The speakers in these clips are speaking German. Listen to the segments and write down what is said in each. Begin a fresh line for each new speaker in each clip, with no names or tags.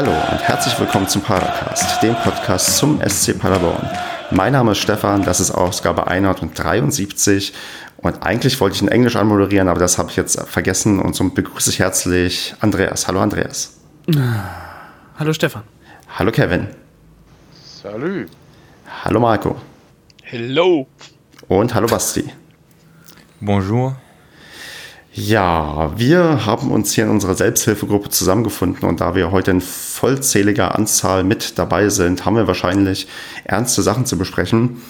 Hallo und herzlich willkommen zum Padercast, dem Podcast zum SC Paderborn. Mein Name ist Stefan, das ist Ausgabe 173 und eigentlich wollte ich in Englisch anmoderieren, aber das habe ich jetzt vergessen und so begrüße ich herzlich Andreas. Hallo Andreas.
Hallo Stefan.
Hallo Kevin.
Salut.
Hallo Marco.
Hello.
Und hallo Basti.
Bonjour.
Ja, wir haben uns hier in unserer Selbsthilfegruppe zusammengefunden und da wir heute in vollzähliger Anzahl mit dabei sind, haben wir wahrscheinlich ernste Sachen zu besprechen.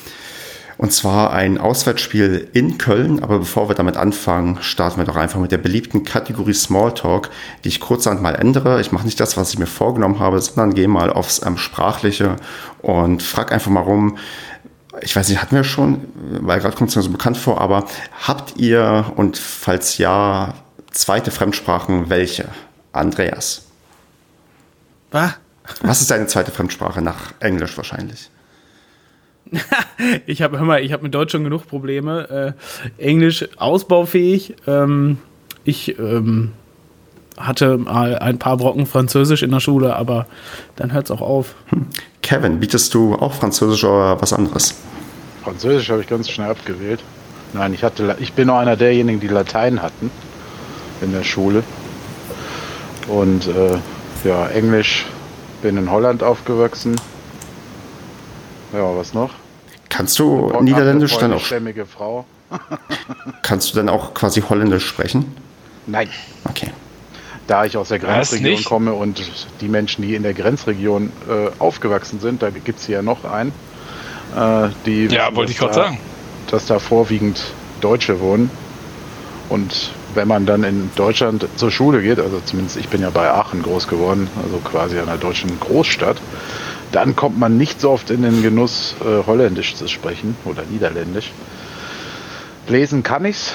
Und zwar ein Auswärtsspiel in Köln. Aber bevor wir damit anfangen, starten wir doch einfach mit der beliebten Kategorie Smalltalk, die ich kurzerhand mal ändere. Ich mache nicht das, was ich mir vorgenommen habe, sondern gehe mal aufs ähm, Sprachliche und frage einfach mal rum, ich weiß nicht, hatten wir schon, weil gerade kommt es mir so bekannt vor, aber habt ihr und falls ja, zweite Fremdsprachen welche? Andreas.
Was?
Was ist deine zweite Fremdsprache nach Englisch wahrscheinlich?
ich habe mal, ich habe mit Deutsch schon genug Probleme. Äh, Englisch ausbaufähig. Ähm, ich ähm, hatte mal ein paar Brocken Französisch in der Schule, aber dann hört es auch auf.
Kevin, bietest du auch Französisch oder was anderes?
Französisch habe ich ganz schnell abgewählt. Nein, ich, hatte, ich bin noch einer derjenigen, die Latein hatten in der Schule. Und äh, ja, Englisch bin in Holland aufgewachsen. Ja, was noch?
Kannst du Niederländisch dann auch?
Frau.
kannst du dann auch quasi Holländisch sprechen?
Nein.
Okay.
Da ich aus der Grenzregion komme und die Menschen, die in der Grenzregion äh, aufgewachsen sind, da gibt es hier ja noch einen, äh, die.
Ja, wollte ich gerade sagen.
Dass da vorwiegend Deutsche wohnen. Und wenn man dann in Deutschland zur Schule geht, also zumindest ich bin ja bei Aachen groß geworden, also quasi einer deutschen Großstadt, dann kommt man nicht so oft in den Genuss, äh, Holländisch zu sprechen oder Niederländisch. Lesen kann ich's,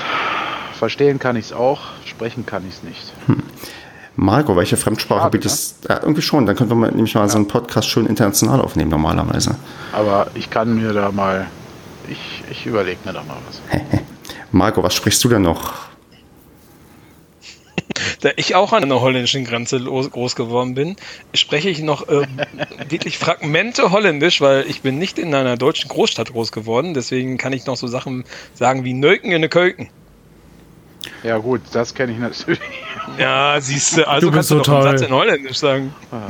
verstehen kann ich's auch, sprechen kann ich's nicht. Hm.
Marco, welche Fremdsprache Schade, bietest du? Ja, irgendwie schon. Dann könnten wir nämlich mal ja. so einen Podcast schön international aufnehmen, normalerweise.
Aber ich kann mir da mal, ich, ich überlege mir da mal was.
Marco, was sprichst du denn noch?
Da ich auch an einer holländischen Grenze groß geworden bin, spreche ich noch äh, wirklich Fragmente Holländisch, weil ich bin nicht in einer deutschen Großstadt groß geworden. Deswegen kann ich noch so Sachen sagen wie Neuken in der Kölken.
Ja gut, das kenne ich natürlich.
Ja, siehst du, also du kannst so du toll. einen Satz in Holländisch sagen.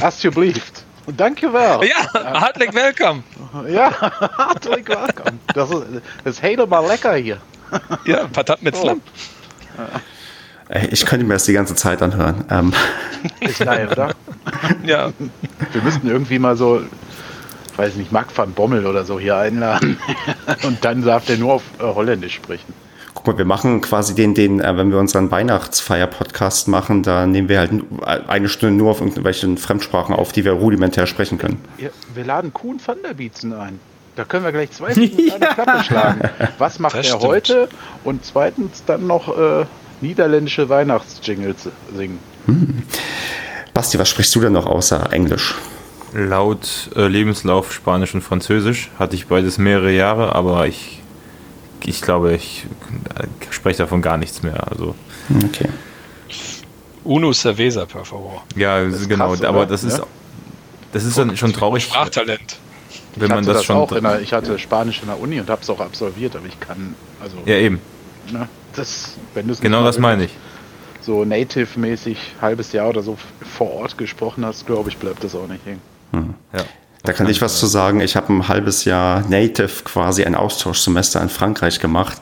Alsjeblieft. Danke wel.
Ja, hartelijk welkom.
Ja, hartelijk welkom. Das ist, das ist helemaal lecker hier.
Ja, Patat mit Slam.
Oh. Ich könnte mir das die ganze Zeit anhören. Ähm.
Ist geil, oder?
Ja.
Wir müssten irgendwie mal so weiß nicht, Mark van Bommel oder so hier einladen. und dann darf der nur auf äh, Holländisch sprechen.
Guck mal, wir machen quasi den, den, äh, wenn wir unseren Weihnachtsfeier-Podcast machen, da nehmen wir halt eine Stunde nur auf irgendwelchen Fremdsprachen auf, die wir rudimentär sprechen können.
Ja, wir laden Kuhn van der Bietzen ein. Da können wir gleich zwei Stunden ja. eine Klappe schlagen. Was macht das er stimmt. heute? Und zweitens dann noch äh, niederländische Weihnachtsjingles singen. Hm.
Basti, was sprichst du denn noch außer Englisch?
Laut äh, Lebenslauf Spanisch und Französisch hatte ich beides mehrere Jahre, aber ich, ich glaube, ich spreche davon gar nichts mehr. Also.
Okay.
Uno cerveza, per favor.
Ja, genau, krass, aber das ist, das ist dann schon traurig.
Sprachtalent.
Wenn man das, das schon. Der, ich hatte Spanisch in der Uni und habe es auch absolviert, aber ich kann. Also,
ja, eben.
Ne, das, wenn
genau das meine ich.
So native-mäßig halbes Jahr oder so vor Ort gesprochen hast, glaube ich, bleibt das auch nicht hängen.
Ja. Da kann ich was zu sagen. Ich habe ein halbes Jahr Native quasi ein Austauschsemester in Frankreich gemacht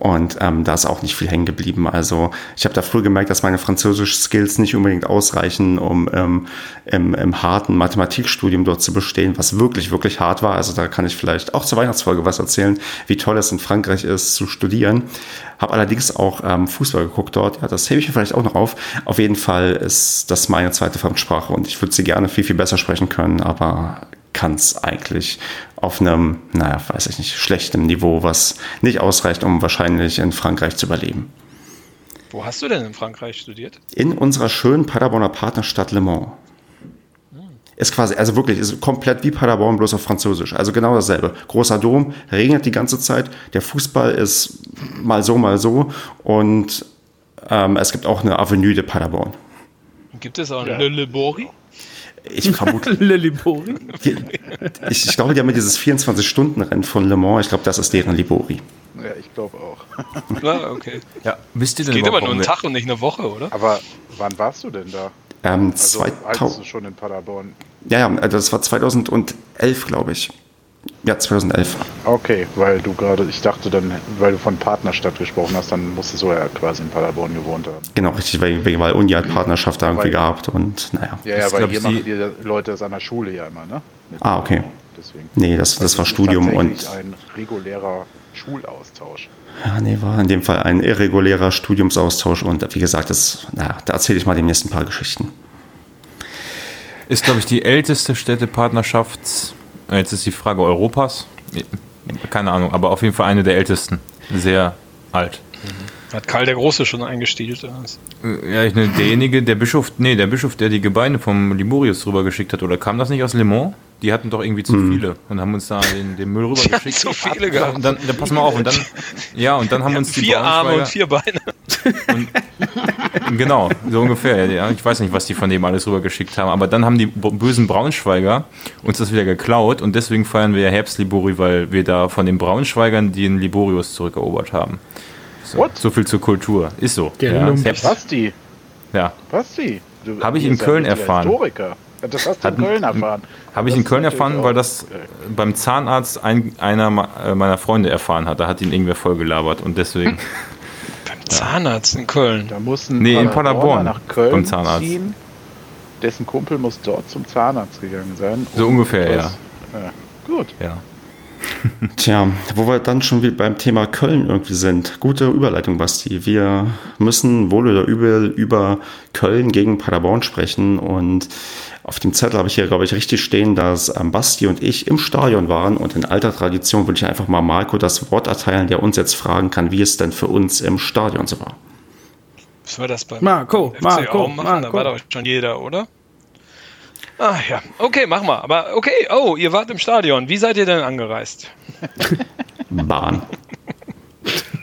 und ähm, da ist auch nicht viel hängen geblieben. Also ich habe da früh gemerkt, dass meine Französisch-Skills nicht unbedingt ausreichen, um ähm, im, im harten Mathematikstudium dort zu bestehen, was wirklich, wirklich hart war. Also da kann ich vielleicht auch zur Weihnachtsfolge was erzählen, wie toll es in Frankreich ist zu studieren. Habe allerdings auch ähm, Fußball geguckt dort. Ja, das hebe ich mir vielleicht auch noch auf. Auf jeden Fall ist das meine zweite Fremdsprache und ich würde sie gerne viel, viel besser sprechen können, aber kann es eigentlich auf einem, naja, weiß ich nicht, schlechtem Niveau, was nicht ausreicht, um wahrscheinlich in Frankreich zu überleben.
Wo hast du denn in Frankreich studiert?
In unserer schönen Paderborner Partnerstadt Le Mans. Ist quasi, also wirklich, ist komplett wie Paderborn, bloß auf Französisch. Also genau dasselbe. Großer Dom, regnet die ganze Zeit. Der Fußball ist mal so, mal so. Und ähm, es gibt auch eine Avenue de Paderborn.
Gibt es auch
Ja.
eine Lebori?
Ich vermute, die, ich, ich glaube, die haben ja dieses 24-Stunden-Rennen von Le Mans. Ich glaube, das ist deren Libori.
Ja, ich glaube auch.
Ja, okay.
Ja, wisst ihr denn
Geht aber nur einen Tag und nicht eine Woche, oder?
Aber wann warst du denn da?
Ähm,
Also als
2000,
du schon in Paderborn.
ja, ja, also das war 2011, glaube ich. Ja, 2011.
Okay, weil du gerade, ich dachte dann, weil du von Partnerstadt gesprochen hast, dann musstest du ja quasi in Paderborn gewohnt haben.
Genau, richtig, weil, weil Uni hat Partnerschaft da irgendwie
Weil-
gehabt und naja.
Ja, ja, weil hier machen die Leute das an der Schule ja immer, ne? Mit-
Ah, okay.
Deswegen.
Nee, das, das war
ist
Studium und
ein regulärer Schulaustausch.
ja, nee, war in dem Fall ein irregulärer Studiumsaustausch und wie gesagt, das, naja, da erzähle ich mal die nächsten paar Geschichten.
Ist, glaube ich, die älteste Städtepartnerschaft. Äh, Jetzt ist die Frage Europas. Keine Ahnung, aber auf jeden Fall eine der ältesten. Sehr alt.
Hat Karl der Große schon eingestielt. oder was?
Äh, Ja, ich, ne, derjenige, der Bischof, nee, der Bischof, der die Gebeine vom Liborius rüber geschickt hat, oder kam das nicht aus Le Mans? Die hatten doch irgendwie zu viele und haben uns da den, den Müll rüber
Die zu viele gehabt.
Und dann, dann pass mal auf, und dann, ja, und dann haben uns die
Vier Arme und vier Beine.
Genau, so ungefähr. Ja, ich weiß nicht, was die von dem alles rübergeschickt haben, aber dann haben die bösen Braunschweiger uns das wieder geklaut und deswegen feiern wir ja Herbstlibori, weil wir da von den Braunschweigern den Liborius zurückerobert haben. So,
What?
so viel zur Kultur. Ist so.
Der
ja,
Basti,
ja.
Basti. du-
Hab ich in Köln erfahren.
Historiker. Das hast du in Köln erfahren.
Habe ich
Das
in Köln erfahren, weil das äh, beim Zahnarzt ein, einer äh, meiner Freunde erfahren hat. Da hat ihn irgendwer vollgelabert und deswegen.
Beim Zahnarzt in Köln.
Da muss ein
Nee, in Paderborn,
nach Köln
beim Zahnarzt.
ziehen. Dessen Kumpel muss dort zum Zahnarzt gegangen sein.
So ungefähr,
etwas- ja. Gut.
ja.
Tja, wo wir dann schon wieder beim Thema Köln irgendwie sind. Gute Überleitung, Basti. Wir müssen wohl oder übel über Köln gegen Paderborn sprechen. Und auf dem Zettel habe ich hier, glaube ich, richtig stehen, dass ähm, Basti und ich im Stadion waren. Und in alter Tradition würde ich einfach mal Marco das Wort erteilen, der uns jetzt fragen kann, wie es denn für uns im Stadion so war.
Müssen wir das beim
Marco,
FC
Marco,
auch machen? Da
Marco.
war doch schon jeder, oder? Ah ja, okay, mach mal. Aber okay, oh, ihr wart im Stadion. Wie seid ihr denn angereist?
Bahn.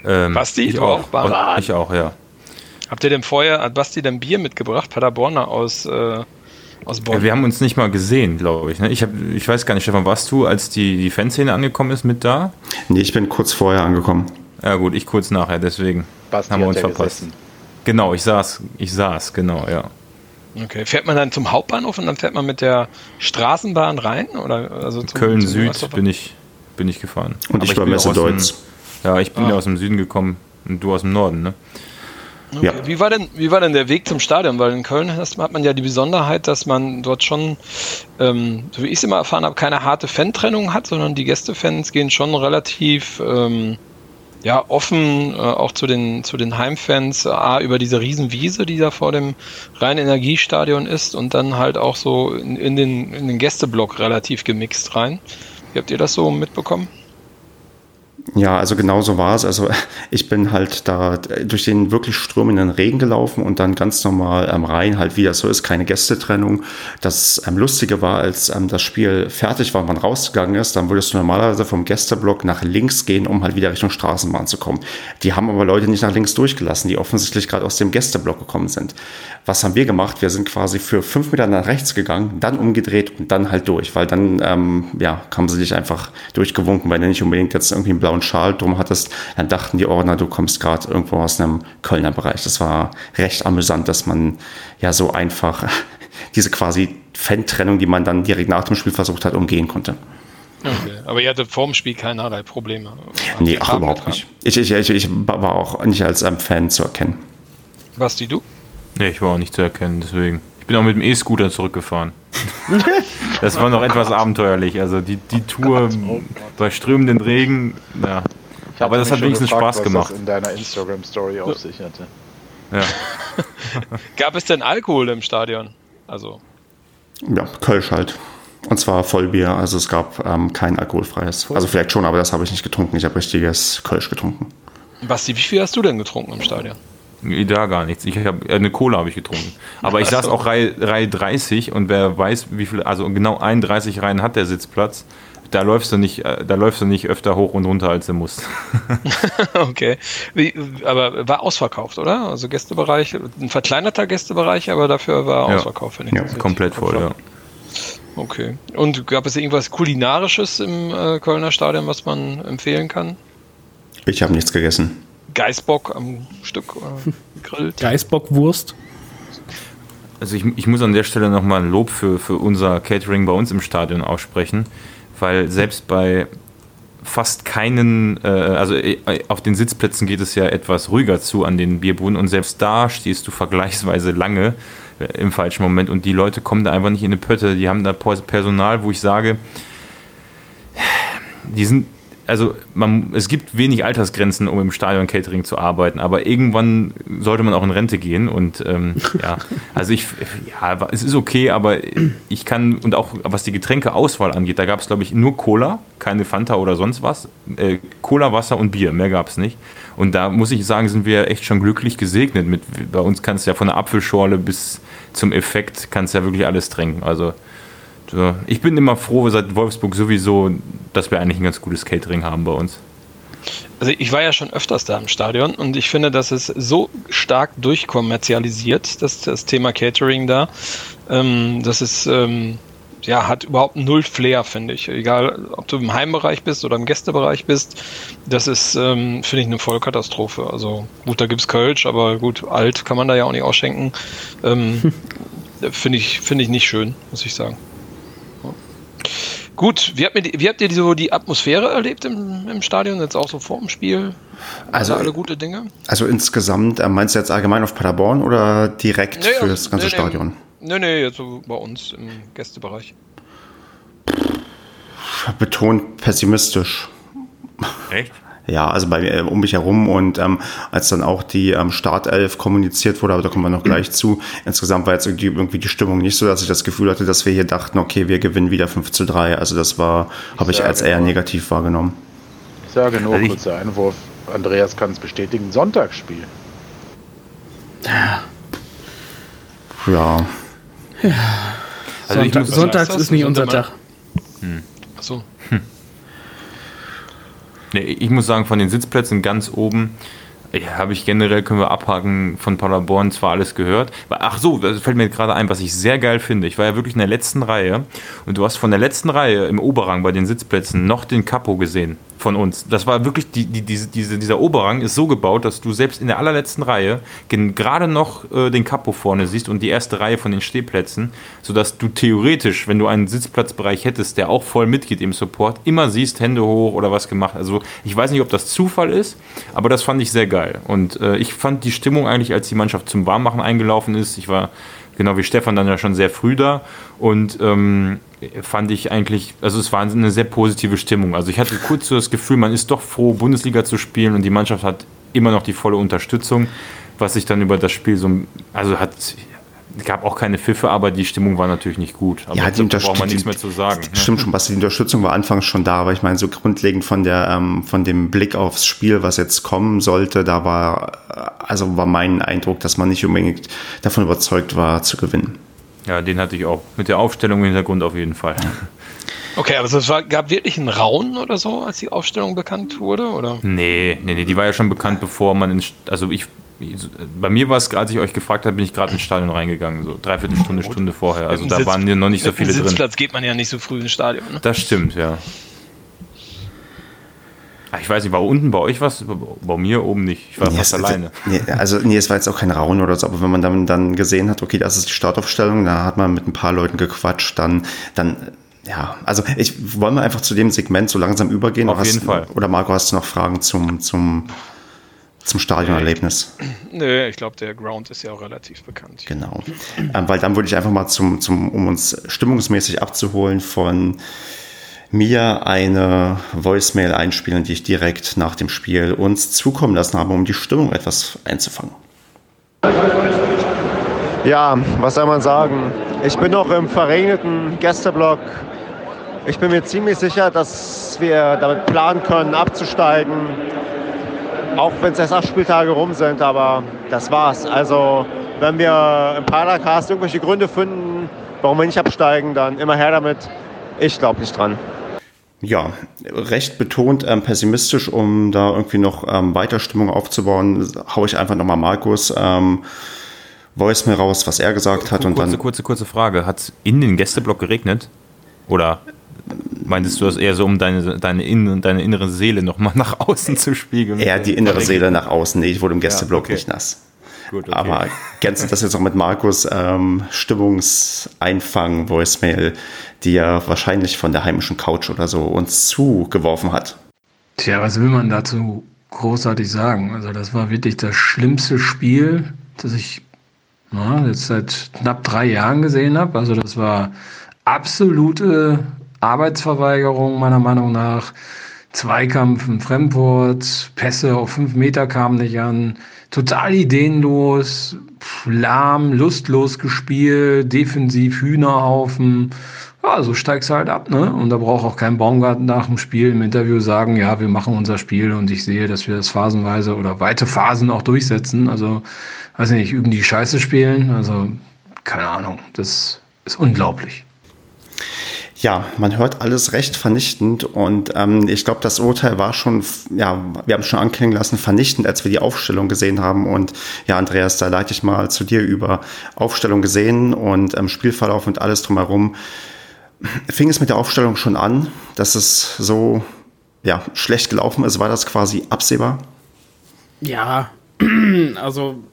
Ähm,
Basti,
ich
du
auch.
auch? Bahn.
Ich auch, ja.
Habt ihr denn vorher, hat Basti denn Bier mitgebracht? Paderborner aus, äh, aus Bonn.
Ja, Wir haben uns nicht mal gesehen, glaube ich. ne? Ich, hab, ich weiß gar nicht, Stefan, warst du, als die, die Fanszene angekommen ist, mit da?
Nee, ich bin kurz vorher angekommen.
Ja gut, ich kurz nachher, deswegen
Basti
haben wir uns verpasst.
gesessen.
Genau, ich saß, ich saß, genau, ja.
Okay, fährt man dann zum Hauptbahnhof und dann fährt man mit der Straßenbahn rein? Oder also zum,
Köln
zum
Süd bin ich, bin ich gefahren.
Und ich
Aber
war
bin
Messe
aus dem-
Deutz.
Ja, ich bin
Ah.
ja aus dem Süden gekommen und du aus dem Norden, ne?
Okay.
Ja.
Wie, war denn, wie war denn der Weg zum Stadion? Weil in Köln hat man ja die Besonderheit, dass man dort schon, ähm, so wie ich es immer erfahren habe, keine harte Fan-Trennung hat, sondern die Gästefans gehen schon relativ ähm, ja, offen äh, auch zu den, zu den Heimfans, äh, über diese Riesenwiese, die da vor dem Rhein-Energiestadion ist und dann halt auch so in, in, den, in den Gästeblock relativ gemixt rein. Wie habt ihr das so mitbekommen?
Ja, also genau so war es. Also ich bin halt da durch den wirklich strömenden Regen gelaufen und dann ganz normal am Rhein halt, wie das so ist, keine Gästetrennung. Das ähm, Lustige war, als ähm, das Spiel fertig war und man rausgegangen ist, dann würdest du normalerweise vom Gästeblock nach links gehen, um halt wieder Richtung Straßenbahn zu kommen. Die haben aber Leute nicht nach links durchgelassen, die offensichtlich gerade aus dem Gästeblock gekommen sind. Was haben wir gemacht? Wir sind quasi für fünf Meter nach rechts gegangen, dann umgedreht und dann halt durch, weil dann, ähm, ja, haben sie dich einfach durchgewunken, weil du nicht unbedingt jetzt irgendwie einen blauen Schal drum hattest. Dann dachten die Ordner, du kommst gerade irgendwo aus einem Kölner Bereich. Das war recht amüsant, dass man ja so einfach diese quasi Fan-Trennung, die man dann direkt nach dem Spiel versucht hat, umgehen konnte.
Okay. Aber ihr hattet vorm Spiel keinerlei Probleme.
Nee, ach, überhaupt nicht. Ich, ich, ich, ich war auch nicht als ähm, Fan zu erkennen.
Basti, du?
Nee, ich war auch nicht zu erkennen, deswegen. Ich bin auch mit dem E-Scooter zurückgefahren. das war noch etwas abenteuerlich. Also die, die Tour bei strömenden Regen, ja.
Ich
Aber das hat wenigstens
gefragt,
Spaß
was
gemacht.
Das in deiner Instagram-Story auf sich hatte.
ja.
Gab es denn Alkohol im Stadion? Also,
Ja, Kölsch halt. Und zwar Vollbier, also es gab ähm, kein alkoholfreies. Also vielleicht schon, aber das habe ich nicht getrunken. Ich habe richtiges Kölsch getrunken.
Basti, wie viel hast du denn getrunken im Stadion?
Da gar nichts. Ich hab, äh, eine Cola habe ich getrunken. Aber ich saß auch Reihe, Reihe 30 und wer weiß, wie viel, also genau 31 Reihen hat der Sitzplatz. da läufst du nicht, äh, da läufst du nicht öfter hoch und runter, als du musst.
okay. Wie, aber war ausverkauft, oder? Also Gästebereich, ein verkleinerter Gästebereich, aber dafür war
Ja.
ausverkauft, wenn ich
Ja,
das
komplett voll, ja.
Okay. Und gab es irgendwas Kulinarisches im äh, Kölner Stadion, was man empfehlen kann?
Ich habe nichts gegessen.
Geißbock am Stück äh, gegrillt?
Geißbockwurst.
Also ich, ich muss an der Stelle nochmal ein Lob für, für unser Catering bei uns im Stadion aussprechen, weil selbst bei fast keinen, äh, also äh, auf den Sitzplätzen geht es ja etwas ruhiger zu an den Bierbuden und selbst da stehst du vergleichsweise lange äh, im falschen Moment und die Leute kommen da einfach nicht in die Pötte. Die haben da Personal, wo ich sage, die sind, also man, es gibt wenig Altersgrenzen, um im Stadion Catering zu arbeiten, aber irgendwann sollte man auch in Rente gehen und ähm, ja, also ich, ja, es ist okay, aber ich kann, und auch was die Getränkeauswahl angeht, da gab es glaube ich nur Cola, keine Fanta oder sonst was, äh, Cola, Wasser und Bier, mehr gab es nicht. Und da muss ich sagen, sind wir echt schon glücklich gesegnet mit, bei uns kannst du ja von der Apfelschorle bis zum Effekt, kannst ja wirklich alles trinken, also so. Ich bin immer froh, seit Wolfsburg sowieso, dass wir eigentlich ein ganz gutes Catering haben bei uns.
Also ich war ja schon öfters da im Stadion und ich finde, dass es so stark durchkommerzialisiert, das, das Thema Catering da. Ähm, das ist, ähm, ja, hat überhaupt null Flair, finde ich. Egal, ob du im Heimbereich bist oder im Gästebereich bist, das ist, ähm, finde ich, eine Vollkatastrophe. Also gut, da gibt's Kölsch, aber gut, alt kann man da ja auch nicht ausschenken. Ähm, finde ich, finde ich nicht schön, muss ich sagen. Gut, wie habt ihr, die- wie habt ihr die, so die Atmosphäre erlebt im, im Stadion, jetzt auch so vor dem Spiel?
Also-
Also alle gute Dinge?
Also insgesamt, äh, meinst du jetzt allgemein auf Paderborn oder direkt
Nee,
für das ganze
nee.
Stadion?
Nee, nee, jetzt so bei uns im Gästebereich.
Betont pessimistisch.
Echt?
Ja, also bei äh, um mich herum und ähm, als dann auch die ähm, Startelf kommuniziert wurde, aber da kommen wir noch gleich zu. Insgesamt war jetzt irgendwie, irgendwie die Stimmung nicht so, dass ich das Gefühl hatte, dass wir hier dachten, okay, wir gewinnen wieder 5 zu 3. Also das war, habe ich als eher
nur-
negativ wahrgenommen.
Ich sage nur,
Also ich-
kurzer Einwurf. Andreas kann es bestätigen. Sonntagsspiel.
Ja,
Also ich
Sonntag,
muss-
Sonntags ist nicht unser
Sonntag
Tag.
Achso.
Nee, ich muss sagen, von den Sitzplätzen ganz oben ja, habe ich generell, können wir abhaken, von Paderborn zwar alles gehört. Ach so, das fällt mir gerade ein, was ich sehr geil finde. Ich war ja wirklich in der letzten Reihe und du hast von der letzten Reihe im Oberrang bei den Sitzplätzen noch den Capo gesehen von uns. Das war wirklich, die, die, diese, diese, dieser Oberrang ist so gebaut, dass du selbst in der allerletzten Reihe gerade noch äh, den Capo vorne siehst und die erste Reihe von den Stehplätzen, sodass du theoretisch, wenn du einen Sitzplatzbereich hättest, der auch voll mitgeht im Support, immer siehst, Hände hoch oder was gemacht. Also ich weiß nicht, ob das Zufall ist, aber das fand ich sehr geil. Und äh, ich fand die Stimmung eigentlich, als die Mannschaft zum Warmmachen eingelaufen ist, ich war genau wie Stefan dann ja schon sehr früh da und ähm, fand ich eigentlich, also es war eine sehr positive Stimmung. Also ich hatte kurz so das Gefühl, man ist doch froh, Bundesliga zu spielen und die Mannschaft hat immer noch die volle Unterstützung, was sich dann über das Spiel so, also hat, gab auch keine Pfiffe, aber die Stimmung war natürlich nicht gut. Aber
Ja, die
braucht man nichts mehr zu sagen. ne?
Stimmt schon, Basti, die Unterstützung war anfangs schon da, aber ich meine, so grundlegend von der, ähm, von dem Blick aufs Spiel, was jetzt kommen sollte, da war, äh, also war mein Eindruck, dass man nicht unbedingt davon überzeugt war, zu gewinnen.
Ja, den hatte ich auch. Mit der Aufstellung im Hintergrund auf jeden Fall.
Okay, aber es war, gab wirklich einen Raun oder so, als die Aufstellung bekannt wurde? Oder?
Nee, nee, nee, die war ja schon bekannt, bevor man ins, also ich, bei mir war es, als ich euch gefragt habe, bin ich gerade ins Stadion reingegangen, so dreiviertel Stunde, Stunde vorher. Also da
Sitz-
waren ja noch nicht so viele drin.
Sitzplatz geht man ja nicht so früh ins Stadion. Ne?
Das stimmt, ja. Ah, Ich weiß nicht, war unten bei euch was? Bei mir oben nicht. Ich war
Nee,
fast
es-
alleine.
Nee, also, nee, es war jetzt auch kein Raun oder so, aber wenn man dann, dann gesehen hat, okay, das ist die Startaufstellung, da hat man mit ein paar Leuten gequatscht, dann, dann, ja, also ich wollen wir einfach zu dem Segment so langsam übergehen.
Auf
Hast-
jeden Fall.
Oder Marco, hast du noch Fragen zum, zum, zum Stadionerlebnis?
Nö, ich glaube, der Ground ist ja auch relativ bekannt.
Genau. Ähm, weil dann würde ich einfach mal zum, zum, um uns stimmungsmäßig abzuholen, von mir eine Voicemail einspielen, die ich direkt nach dem Spiel uns zukommen lassen habe, um die Stimmung etwas einzufangen.
Ja, was soll man sagen? Ich bin noch im verregneten Gästeblock. Ich bin mir ziemlich sicher, dass wir damit planen können, abzusteigen. Auch wenn es erst acht Spieltage rum sind, aber das war's. Also, wenn wir im Paracast irgendwelche Gründe finden, warum wir nicht absteigen, dann immer her damit. Ich glaube nicht dran.
Ja, recht betont ähm, pessimistisch, um da irgendwie noch ähm, weiter Stimmung aufzubauen, haue ich einfach nochmal Markus ähm, Voice mir raus, was er gesagt hat.
Kurze,
und dann
kurze, kurze Frage. Hat es in den Gästeblock geregnet? Oder meintest du das eher so, um deine, deine, in, deine innere Seele nochmal nach außen zu spiegeln?
eher die innere Seele nach außen. Nee, ich wurde im Gästeblock
okay.
nicht nass.
Gut, okay.
Aber kennst du das jetzt auch mit Markus ähm, Stimmungseinfang, Voicemail, die er wahrscheinlich von der heimischen Couch oder so uns zugeworfen hat?
Tja, was will man dazu großartig sagen? Also das war wirklich das schlimmste Spiel, das ich ja, jetzt seit knapp drei Jahren gesehen habe. Also das war absolute Arbeitsverweigerung meiner Meinung nach. Zweikampf im Fremdwort, Pässe auf fünf Meter kamen nicht an, total ideenlos, lahm, lustlos gespielt, defensiv Hühnerhaufen. Ja, so steigst du halt ab, ne? Und da braucht auch kein Baumgarten nach dem Spiel im Interview sagen, ja, wir machen unser Spiel und ich sehe, dass wir das phasenweise oder weite Phasen auch durchsetzen. Also, weiß nicht, üben die Scheiße spielen. Also, keine Ahnung, das ist unglaublich.
Ja, man hört alles recht vernichtend und ähm, ich glaube, das Urteil war schon, ja, wir haben es schon anklingen lassen, vernichtend, als wir die Aufstellung gesehen haben. Und ja, Andreas, da leite ich mal zu dir über Aufstellung gesehen und ähm, Spielverlauf und alles drumherum. Fing es mit der Aufstellung schon an, dass es so ja, schlecht gelaufen ist? War das quasi absehbar?
Ja, also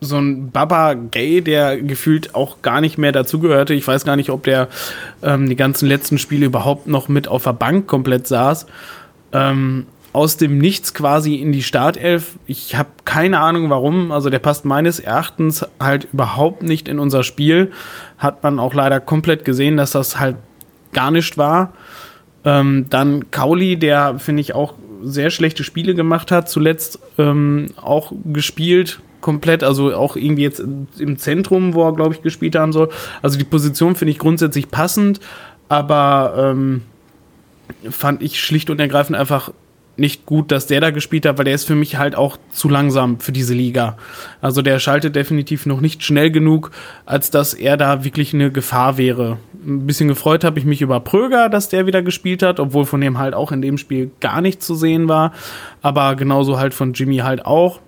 so ein Baba Gay, der gefühlt auch gar nicht mehr dazugehörte. Ich weiß gar nicht, ob der ähm, die ganzen letzten Spiele überhaupt noch mit auf der Bank komplett saß. Ähm, aus dem Nichts quasi in die Startelf. Ich habe keine Ahnung warum. Also der passt meines Erachtens halt überhaupt nicht in unser Spiel. Hat man auch leider komplett gesehen, dass das halt gar nicht war. Ähm, dann Kauli, der finde ich auch sehr schlechte Spiele gemacht hat, zuletzt ähm, auch gespielt, komplett, also auch irgendwie jetzt im Zentrum, wo er, glaube ich, gespielt haben soll. Also die Position finde ich grundsätzlich passend, aber ähm, fand ich schlicht und ergreifend einfach nicht gut, dass der da gespielt hat, weil der ist für mich halt auch zu langsam für diese Liga. Also der schaltet definitiv noch nicht schnell genug, als dass er da wirklich eine Gefahr wäre. Ein bisschen gefreut habe ich mich über Pröger, dass der wieder gespielt hat, obwohl von dem halt auch in dem Spiel gar nicht zu sehen war. Aber genauso halt von Jimmy halt auch.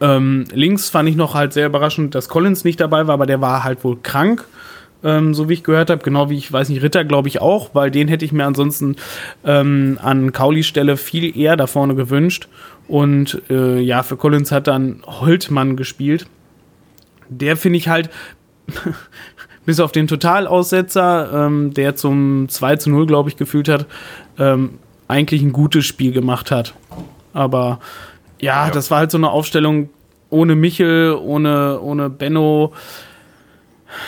Ähm, links fand ich noch halt sehr überraschend, dass Collins nicht dabei war, aber der war halt wohl krank, ähm, so wie ich gehört habe. Genau wie ich weiß nicht, Ritter glaube ich auch, weil den hätte ich mir ansonsten ähm, an Kaulis Stelle viel eher da vorne gewünscht. Und äh, ja, für Collins hat dann Holtmann gespielt. Der finde ich halt, bis auf den Totalaussetzer, ähm, der zum 2 zu 0, glaube ich, gefühlt hat, ähm, eigentlich ein gutes Spiel gemacht hat. Aber ja, ja, das war halt so eine Aufstellung ohne Michel, ohne, ohne Benno.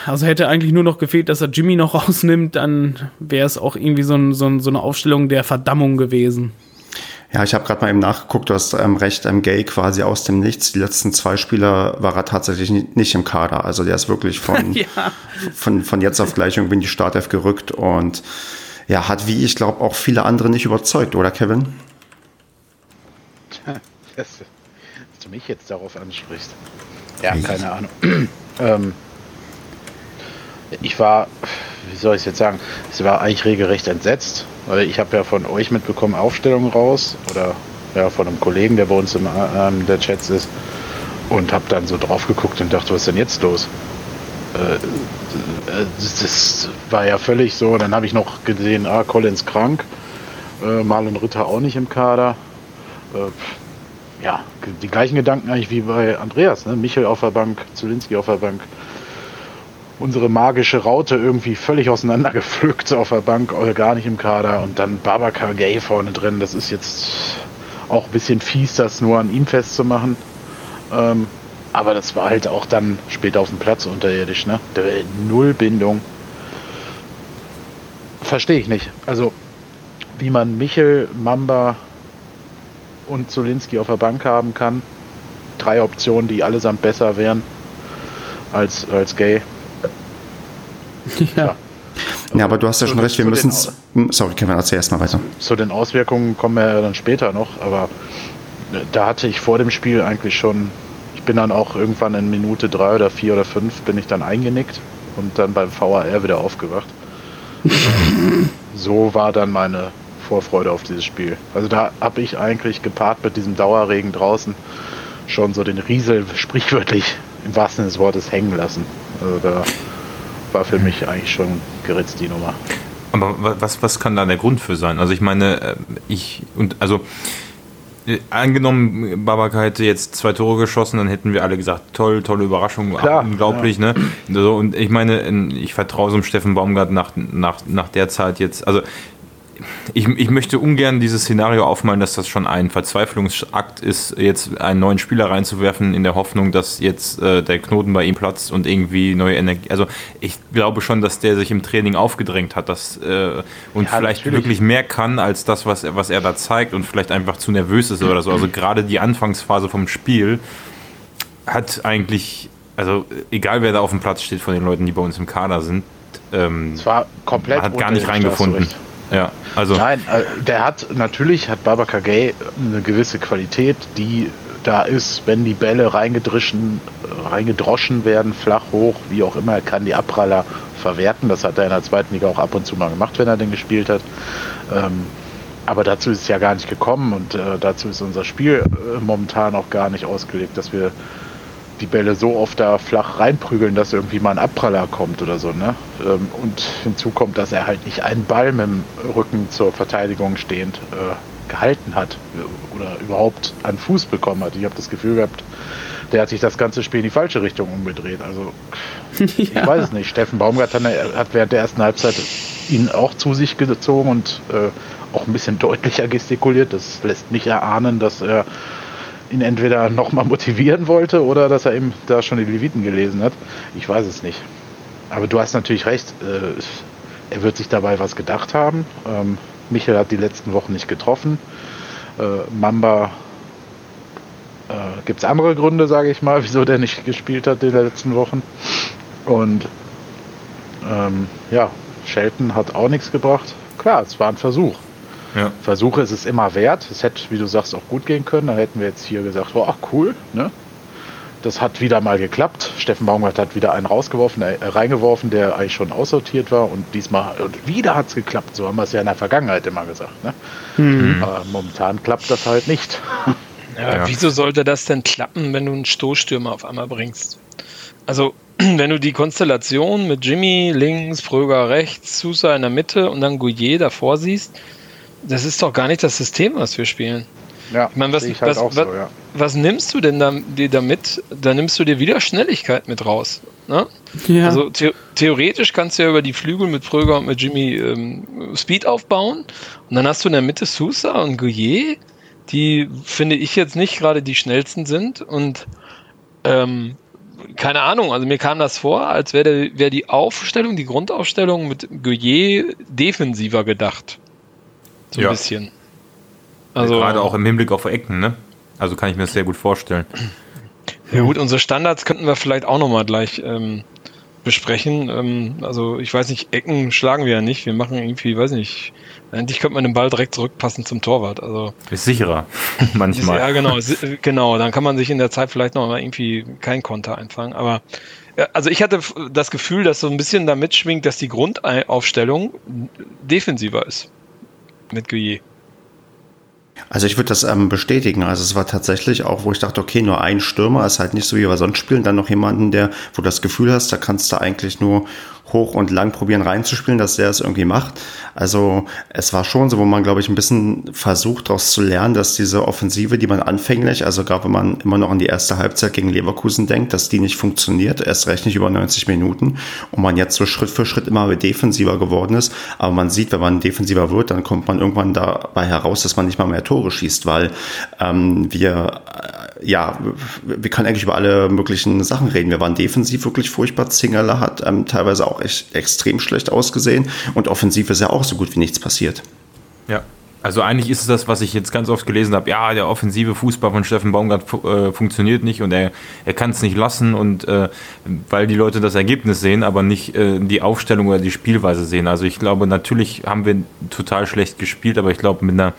Also hätte eigentlich nur noch gefehlt, dass er Jimmy noch rausnimmt, dann wäre es auch irgendwie so, ein, so, ein, so, eine Aufstellung der Verdammung gewesen.
Ja, ich habe gerade mal eben nachgeguckt, du hast ähm, recht, ähm, Gay quasi aus dem Nichts. Die letzten zwei Spieler war er tatsächlich nicht im Kader. Also der ist wirklich von, ja. von, von jetzt auf gleich irgendwie in die Startelf gerückt und ja, hat wie ich glaube auch viele andere nicht überzeugt, oder Kevin?
Dass, dass, du mich jetzt darauf ansprichst. Ja, keine Ahnung. ähm, ich war, wie soll ich es jetzt sagen, ich war eigentlich regelrecht entsetzt, weil ich habe ja von euch mitbekommen Aufstellungen raus oder ja, von einem Kollegen, der bei uns im ähm, der Chats ist und habe dann so drauf geguckt und dachte, was ist denn jetzt los? Äh, äh das war ja völlig so. Dann habe ich noch gesehen, ah, Collins krank, äh, Marlon Ritter auch nicht im Kader. Äh, ja, die gleichen Gedanken eigentlich wie bei Andreas. Ne? Michel auf der Bank, Zulinski auf der Bank. Unsere magische Raute irgendwie völlig auseinandergepflückt auf der Bank, oder gar nicht im Kader. Und dann Babacar Gay vorne drin. Das ist jetzt auch ein bisschen fies, das nur an ihm festzumachen. Ähm, aber das war halt auch dann später auf dem Platz unterirdisch. Ne? Null Bindung. Verstehe ich nicht. Also, wie man Michel, Mamba, und Zulinski auf der Bank haben kann. Drei Optionen, die allesamt besser wären als, als Gay.
Ja. ja. Ja, aber du hast ja schon recht, wir müssen es. Hm, sorry, Kevin, erzähl erstmal weiter.
Zu den Auswirkungen kommen wir ja dann später noch, aber äh, da hatte ich vor dem Spiel eigentlich schon. Ich bin dann auch irgendwann in Minute drei oder vier oder fünf bin ich dann eingenickt und dann beim VAR wieder aufgewacht. so war dann meine Vorfreude auf dieses Spiel. Also da habe ich eigentlich gepaart mit diesem Dauerregen draußen schon so den Riesel sprichwörtlich im wahrsten Sinne des Wortes hängen lassen. Also da war für mich eigentlich schon geritzt die Nummer.
Aber was, was kann da der Grund für sein? Also ich meine, äh, ich und also äh, angenommen, Babak hätte jetzt zwei Tore geschossen, dann hätten wir alle gesagt, toll, tolle Überraschung,
Klar,
unglaublich, ja. ne? So, und ich meine, ich vertraue so einem Steffen Baumgart nach, nach, nach der Zeit jetzt, also ich, ich möchte ungern dieses Szenario aufmalen, dass das schon ein Verzweiflungsakt ist, jetzt einen neuen Spieler reinzuwerfen, in der Hoffnung, dass jetzt äh, der Knoten bei ihm platzt und irgendwie neue Energie. Also ich glaube schon, dass der sich im Training aufgedrängt hat dass, äh, und ja, vielleicht natürlich. wirklich mehr kann als das, was er, was er da zeigt und vielleicht einfach zu nervös ist oder so. Also gerade die Anfangsphase vom Spiel hat eigentlich, also egal wer da auf dem Platz steht von den Leuten, die bei uns im Kader sind, ähm,
es war komplett
hat gar nicht reingefunden. Ja, also.
Nein, äh, der hat, natürlich hat Babacar Gay eine gewisse Qualität, die da ist, wenn die Bälle reingedrischen, reingedroschen werden, flach hoch, wie auch immer, er kann die Abpraller verwerten. Das hat er in der zweiten Liga auch ab und zu mal gemacht, wenn er den gespielt hat. Ähm, aber dazu ist es ja gar nicht gekommen und äh, dazu ist unser Spiel äh, momentan auch gar nicht ausgelegt, dass wir die Bälle so oft da flach reinprügeln, dass irgendwie mal ein Abpraller kommt oder so. Ne? Ähm, und hinzu kommt, dass er halt nicht einen Ball mit dem Rücken zur Verteidigung stehend äh, gehalten hat oder überhaupt einen Fuß bekommen hat. Ich habe das Gefühl gehabt, der hat sich das ganze Spiel in die falsche Richtung umgedreht. Also ja. ich weiß es nicht. Steffen Baumgart hat während der ersten Halbzeit ihn auch zu sich gezogen und äh, auch ein bisschen deutlicher gestikuliert. Das lässt mich erahnen, dass er ihn entweder nochmal motivieren wollte oder dass er eben da schon die Leviten gelesen hat. Ich weiß es nicht. Aber du hast natürlich recht. Äh, er wird sich dabei was gedacht haben. Ähm, Michael hat die letzten Wochen nicht getroffen. Äh, Mamba äh, gibt es andere Gründe, sage ich mal, wieso der nicht gespielt hat in den letzten Wochen. Und ähm, ja, Shelton hat auch nichts gebracht. Klar, es war ein Versuch. Ja. Versuche ist es immer wert. Es hätte, wie du sagst, auch gut gehen können. Da hätten wir jetzt hier gesagt, oh, cool, ne? Das hat wieder mal geklappt. Steffen Baumgart hat wieder einen rausgeworfen, äh, reingeworfen, der eigentlich schon aussortiert war. Und diesmal, und wieder hat es geklappt. So haben wir es ja in der Vergangenheit immer gesagt. Ne? Mhm. Aber momentan klappt das halt nicht.
Ja, ja. Wieso sollte das denn klappen, wenn du einen Stoßstürmer auf einmal bringst? Also, wenn du die Konstellation mit Jimmy links, Fröger rechts, Sousa in der Mitte und dann Gouillet davor siehst, das ist doch gar nicht das System, was wir spielen.
Ja, ich meine, was, ich halt was,
was, so, ja. was, nimmst du denn da, dir damit? Da nimmst du dir wieder Schnelligkeit mit raus. Ne? Ja. Also the theoretisch kannst du ja über die Flügel mit Pröger und mit Jimmy ähm, Speed aufbauen. Und dann hast du in der Mitte Sousa und Gouillet, die finde ich jetzt nicht gerade die schnellsten sind. Und ähm, keine Ahnung, also mir kam das vor, als wäre wär die Aufstellung, die Grundaufstellung mit Gouillet defensiver gedacht. So ein ja. bisschen.
Also, Gerade auch im Hinblick auf Ecken, ne? Also kann ich mir das sehr gut vorstellen.
Ja gut, unsere Standards könnten wir vielleicht auch nochmal gleich ähm, besprechen. Ähm, also ich weiß nicht, Ecken schlagen wir ja nicht. Wir machen irgendwie, weiß nicht, eigentlich könnte man den Ball direkt zurückpassen zum Torwart. Also
ist sicherer manchmal.
ja genau, genau. Dann kann man sich in der Zeit vielleicht noch mal irgendwie kein Konter einfangen. Aber also ich hatte das Gefühl, dass so ein bisschen da mitschwingt, dass die Grundaufstellung defensiver ist mit Gouillet.
Also ich würde das ähm, bestätigen. Also es war tatsächlich auch, wo ich dachte, okay, nur ein Stürmer ist halt nicht so wie wir sonst spielen. Dann noch jemanden, der, wo du das Gefühl hast, da kannst du eigentlich nur hoch und lang probieren reinzuspielen, dass der es irgendwie macht. Also es war schon so, wo man, glaube ich, ein bisschen versucht, daraus zu lernen, dass diese Offensive, die man anfänglich, also gerade wenn man immer noch an die erste Halbzeit gegen Leverkusen denkt, dass die nicht funktioniert, erst recht nicht über 90 Minuten und man jetzt so Schritt für Schritt immer defensiver geworden ist. Aber man sieht, wenn man defensiver wird, dann kommt man irgendwann dabei heraus, dass man nicht mal mehr Tore schießt, weil ähm, wir ja, wir können eigentlich über alle möglichen Sachen reden. Wir waren defensiv wirklich furchtbar. Zingerle hat ähm, teilweise auch echt extrem schlecht ausgesehen und offensiv ist ja auch so gut wie nichts passiert.
Ja, also eigentlich ist es das, was ich jetzt ganz oft gelesen habe. Ja, der offensive Fußball von Steffen Baumgart äh, funktioniert nicht und er, er kann es nicht lassen und äh, weil die Leute das Ergebnis sehen, aber nicht äh, die Aufstellung oder die Spielweise sehen. Also ich glaube, natürlich haben wir total schlecht gespielt, aber ich glaube mit einer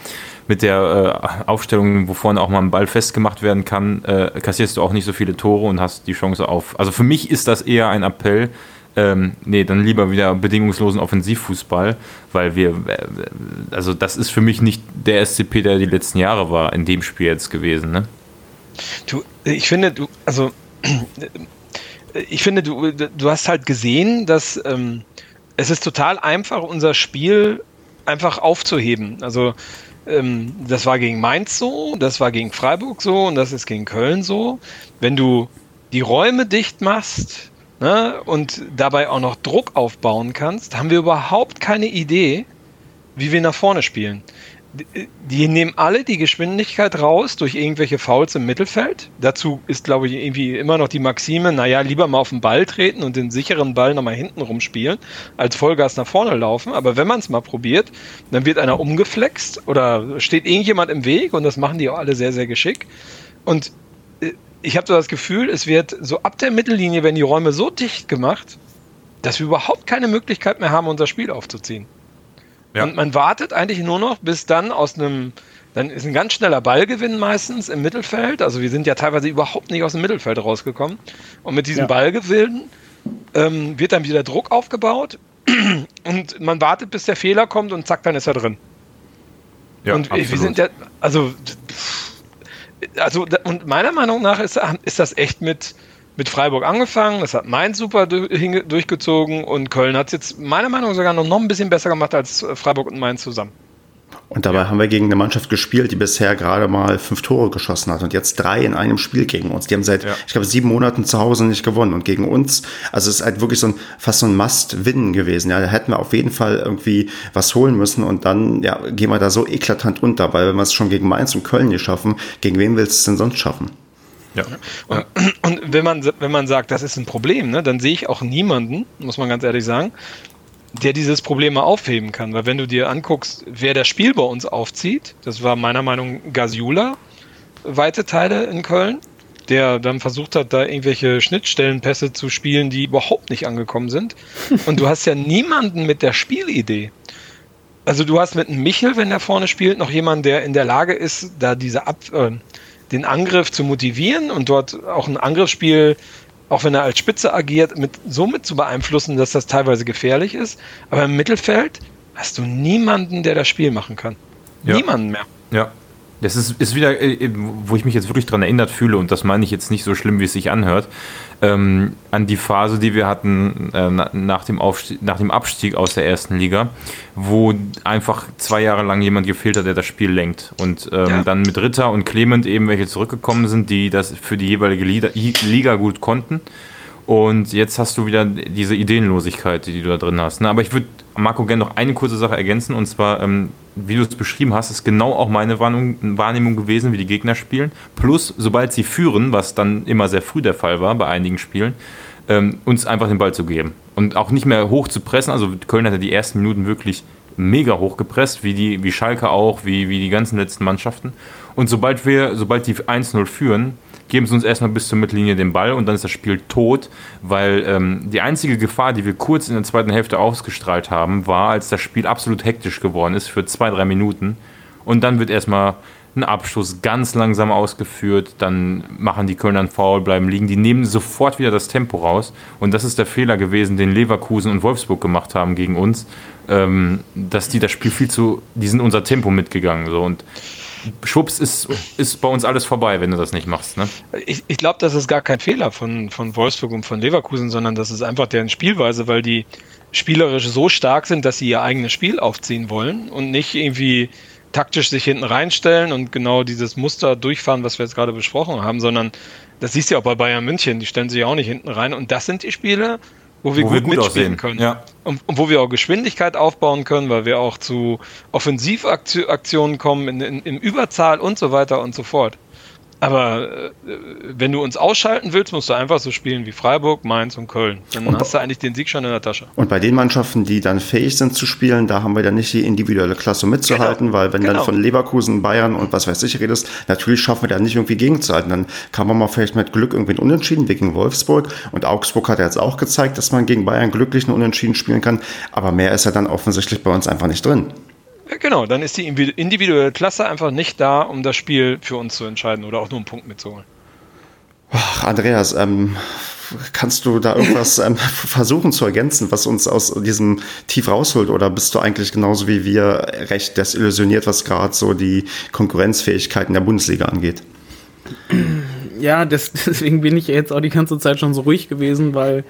mit der äh, Aufstellung, wo vorne auch mal ein Ball festgemacht werden kann, äh, kassierst du auch nicht so viele Tore und hast die Chance auf. Also für mich ist das eher ein Appell, ähm, nee, dann lieber wieder bedingungslosen Offensivfußball, weil wir, äh, also das ist für mich nicht der SCP, der die letzten Jahre war, in dem Spiel jetzt gewesen. Ne?
Du, ich finde, du, also ich finde, du, du hast halt gesehen, dass ähm, es ist total einfach, unser Spiel einfach aufzuheben. Also ähm, das war gegen Mainz so, das war gegen Freiburg so und das ist gegen Köln so. Wenn du die Räume dicht machst ne, und dabei auch noch Druck aufbauen kannst, haben wir überhaupt keine Idee, wie wir nach vorne spielen die nehmen alle die Geschwindigkeit raus durch irgendwelche Fouls im Mittelfeld. Dazu ist, glaube ich, irgendwie immer noch die Maxime, naja, lieber mal auf den Ball treten und den sicheren Ball nochmal hinten rumspielen, als Vollgas nach vorne laufen. Aber wenn man es mal probiert, dann wird einer umgeflext oder steht irgendjemand im Weg und das machen die auch alle sehr, sehr geschickt. Und äh, ich habe so das Gefühl, es wird so ab der Mittellinie, wenn die Räume so dicht gemacht, dass wir überhaupt keine Möglichkeit mehr haben, unser Spiel aufzuziehen. Ja. Und man wartet eigentlich nur noch, bis dann aus einem, dann ist ein ganz schneller Ballgewinn meistens im Mittelfeld. Also wir sind ja teilweise überhaupt nicht aus dem Mittelfeld rausgekommen. Und mit diesem ja. Ballgewinn ähm, wird dann wieder Druck aufgebaut und man wartet, bis der Fehler kommt und zack, dann ist er drin. Ja, und absolut. wir sind ja, also, also, und meiner Meinung nach ist, ist das echt mit, mit Freiburg angefangen, das hat Mainz super durchgezogen und Köln hat es jetzt meiner Meinung nach sogar noch, noch ein bisschen besser gemacht als äh, Freiburg und Mainz zusammen.
Und dabei ja. haben wir gegen eine Mannschaft gespielt, die bisher gerade mal fünf Tore geschossen hat und jetzt drei in einem Spiel gegen uns. Die haben seit, ja. ich glaube, sieben Monaten zu Hause nicht gewonnen und gegen uns, also es ist halt wirklich so ein, fast so ein Must-Win gewesen. Ja, da hätten wir auf jeden Fall irgendwie was holen müssen und dann, ja, gehen wir da so eklatant unter, weil wenn wir es schon gegen Mainz und Köln nicht schaffen, gegen wen willst du es denn sonst schaffen?
Ja. Und, und, wenn, man, wenn man sagt, das ist ein Problem, ne, dann sehe ich auch niemanden, muss man ganz ehrlich sagen, der dieses Problem mal aufheben kann. Weil wenn du dir anguckst, wer das Spiel bei uns aufzieht, das war meiner Meinung nach Gasiula, weite Teile in Köln, der dann versucht hat, da irgendwelche Schnittstellenpässe zu spielen, die überhaupt nicht angekommen sind. Und du hast ja niemanden mit der Spielidee. Also du hast mit einem Michel, wenn der vorne spielt, noch jemanden, der in der Lage ist, da diese Ab äh, den Angriff zu motivieren und dort auch ein Angriffsspiel, auch wenn er als Spitze agiert, mit, so mit zu beeinflussen, dass das teilweise gefährlich ist. Aber im Mittelfeld hast du niemanden, der das Spiel machen kann. Ja. Niemanden mehr.
Ja. Das ist, ist wieder, äh, wo ich mich jetzt wirklich dran erinnert fühle, und das meine ich jetzt nicht so schlimm, wie es sich anhört, ähm, an die Phase, die wir hatten äh, nach, dem Aufstieg, nach dem Abstieg aus der ersten Liga, wo einfach zwei Jahre lang jemand gefehlt hat, der das Spiel lenkt. Und ähm, ja. dann mit Ritter und Clement eben welche zurückgekommen sind, die das für die jeweilige Liga gut konnten. Und jetzt hast du wieder diese Ideenlosigkeit, die du da drin hast. Ne? Aber ich würde Marco gerne noch eine kurze Sache ergänzen. Und zwar, ähm, wie du es beschrieben hast, ist genau auch meine Wahrnehmung gewesen, wie die Gegner spielen. Plus, sobald sie führen, was dann immer sehr früh der Fall war bei einigen Spielen, ähm, uns einfach den Ball zu geben. Und auch nicht mehr hoch zu pressen. Also Köln hatte die ersten Minuten wirklich mega hoch gepresst, wie, die, wie Schalke auch, wie, wie die ganzen letzten Mannschaften. Und sobald wir, sobald die 1-0 führen, geben sie uns erstmal bis zur Mittellinie den Ball und dann ist das Spiel tot, weil ähm, die einzige Gefahr, die wir kurz in der zweiten Hälfte ausgestrahlt haben, war, als das Spiel absolut hektisch geworden ist für zwei, drei Minuten. Und dann wird erstmal ein Abschluss ganz langsam ausgeführt, dann machen die Kölner einen Foul, bleiben liegen, die nehmen sofort wieder das Tempo raus. Und das ist der Fehler gewesen, den Leverkusen und Wolfsburg gemacht haben gegen uns, ähm, dass die das Spiel viel zu, die sind unser Tempo mitgegangen. So. Und schwupps ist, ist bei uns alles vorbei, wenn du das nicht machst. Ne?
Ich, ich glaube, das ist gar kein Fehler von, von Wolfsburg und von Leverkusen, sondern das ist einfach deren Spielweise, weil die spielerisch so stark sind, dass sie ihr eigenes Spiel aufziehen wollen und nicht irgendwie taktisch sich hinten reinstellen und genau dieses Muster durchfahren, was wir jetzt gerade besprochen haben, sondern das siehst du ja auch bei Bayern München, die stellen sich auch nicht hinten rein und das sind die Spiele, wo wir, wo gut, wir gut mitspielen aussehen. können. Ja. Und, und, wo wir auch Geschwindigkeit aufbauen können, weil wir auch zu Offensivaktionen kommen in, in, in Überzahl und so weiter und so fort. Aber äh, wenn du uns ausschalten willst, musst du einfach so spielen wie Freiburg, Mainz und Köln. Dann und hast du eigentlich den Sieg schon in der Tasche.
Und bei den Mannschaften, die dann fähig sind zu spielen, da haben wir dann nicht die individuelle Klasse mitzuhalten, genau. weil wenn genau. dann von Leverkusen, Bayern und was weiß ich redest, natürlich schaffen wir da nicht irgendwie gegenzuhalten. Dann kann man mal vielleicht mit Glück irgendwie einen Unentschieden wie gegen Wolfsburg. Und Augsburg hat ja jetzt auch gezeigt, dass man gegen Bayern glücklich einen Unentschieden spielen kann. Aber mehr ist ja dann offensichtlich bei uns einfach nicht drin.
Genau, dann ist die individuelle Klasse einfach nicht da, um das Spiel für uns zu entscheiden oder auch nur einen Punkt mitzuholen.
Ach, Andreas, ähm, kannst du da irgendwas ähm, versuchen zu ergänzen, was uns aus diesem Tief rausholt? Oder bist du eigentlich genauso wie wir recht desillusioniert, was gerade so die Konkurrenzfähigkeiten der Bundesliga angeht?
Ja, das, deswegen bin ich jetzt auch die ganze Zeit schon so ruhig gewesen, weil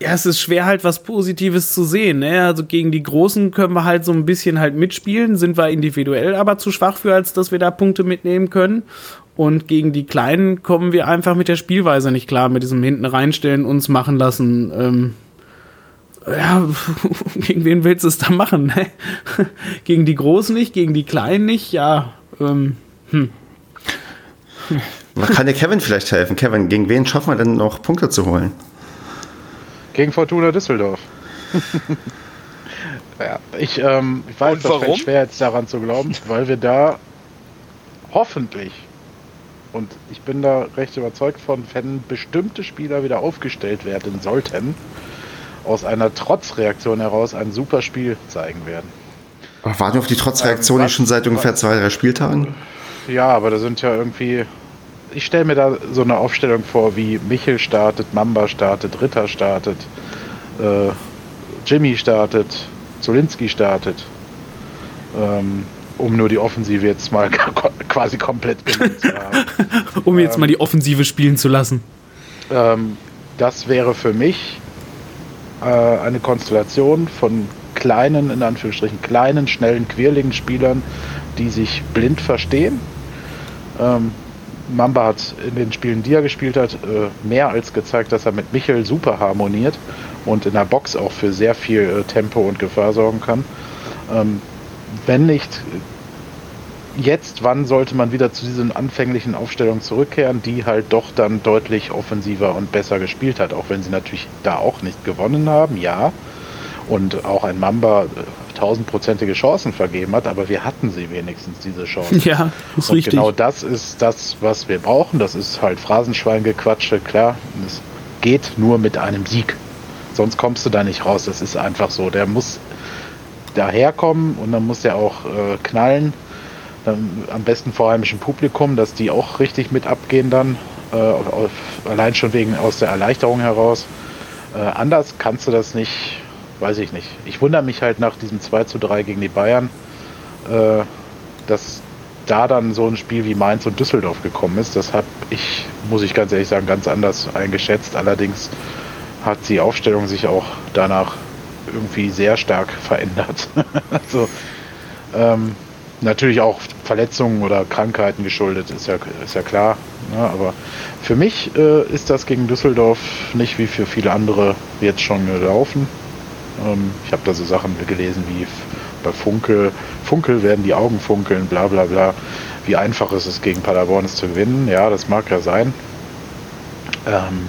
ja, es ist schwer halt was Positives zu sehen. Ne? Also gegen die Großen können wir halt so ein bisschen halt mitspielen, sind wir individuell aber zu schwach für, als dass wir da Punkte mitnehmen können. Und gegen die Kleinen kommen wir einfach mit der Spielweise nicht klar, mit diesem hinten reinstellen, uns machen lassen. Ähm, ja, gegen wen willst du es da machen? Ne? gegen die Großen nicht, gegen die Kleinen nicht, ja. Ähm, hm.
Kann dir Kevin vielleicht helfen? Kevin, gegen wen schaffen wir denn noch Punkte zu holen?
Gegen Fortuna Düsseldorf. ja, ich, ähm, ich weiß, das fällt schwer jetzt daran zu glauben, weil wir da hoffentlich, und ich bin da recht überzeugt von, wenn bestimmte Spieler wieder aufgestellt werden sollten, aus einer Trotzreaktion heraus ein super Spiel zeigen werden.
Warten wir auf die Trotzreaktion ähm, schon seit ungefähr zwei, drei Spieltagen?
Ja, aber da sind ja irgendwie ich stelle mir da so eine Aufstellung vor, wie Michel startet, Mamba startet, Ritter startet, äh, Jimmy startet, Zolinski startet, ähm, um nur die Offensive jetzt mal quasi komplett genutzt zu haben.
um jetzt ähm, mal die Offensive spielen zu lassen.
Ähm, das wäre für mich äh, eine Konstellation von kleinen, in Anführungsstrichen, kleinen, schnellen, quirligen Spielern, die sich blind verstehen. Ähm, Mamba hat in den Spielen, die er gespielt hat, äh, mehr als gezeigt, dass er mit Michel super harmoniert und in der Box auch für sehr viel äh, Tempo und Gefahr sorgen kann. Ähm, wenn nicht jetzt, wann sollte man wieder zu diesen anfänglichen Aufstellungen zurückkehren, die halt doch dann deutlich offensiver und besser gespielt hat, auch wenn sie natürlich da auch nicht gewonnen haben, ja. Und auch ein Mamba äh, tausendprozentige Chancen vergeben hat, aber wir hatten sie wenigstens, diese Chancen.
Ja,
ist Und richtig. Genau das ist das, was wir brauchen. Das ist halt Phrasenschweingequatsche, klar. Es geht nur mit einem Sieg. Sonst kommst du da nicht raus. Das ist einfach so. Der muss daherkommen und dann muss er auch äh, knallen. Dann, am besten vor heimischem Publikum, dass die auch richtig mit abgehen dann. Äh, auf, allein schon wegen aus der Erleichterung heraus. Äh, anders kannst du das nicht weiß ich nicht. Ich wundere mich halt nach diesem 2 zu 3 gegen die Bayern, äh, dass da dann so ein Spiel wie Mainz und Düsseldorf gekommen ist. Das habe ich, muss ich ganz ehrlich sagen, ganz anders eingeschätzt. Allerdings hat die Aufstellung sich auch danach irgendwie sehr stark verändert. also ähm, natürlich auch Verletzungen oder Krankheiten geschuldet, ist ja, ist ja klar. Ne? Aber für mich äh, ist das gegen Düsseldorf nicht wie für viele andere jetzt schon gelaufen. Ähm, ich habe da so Sachen gelesen wie bei Funkel, Funkel werden die Augen funkeln, bla bla bla. Wie einfach ist es gegen Paderborn es zu gewinnen? Ja, das mag ja sein. Ähm,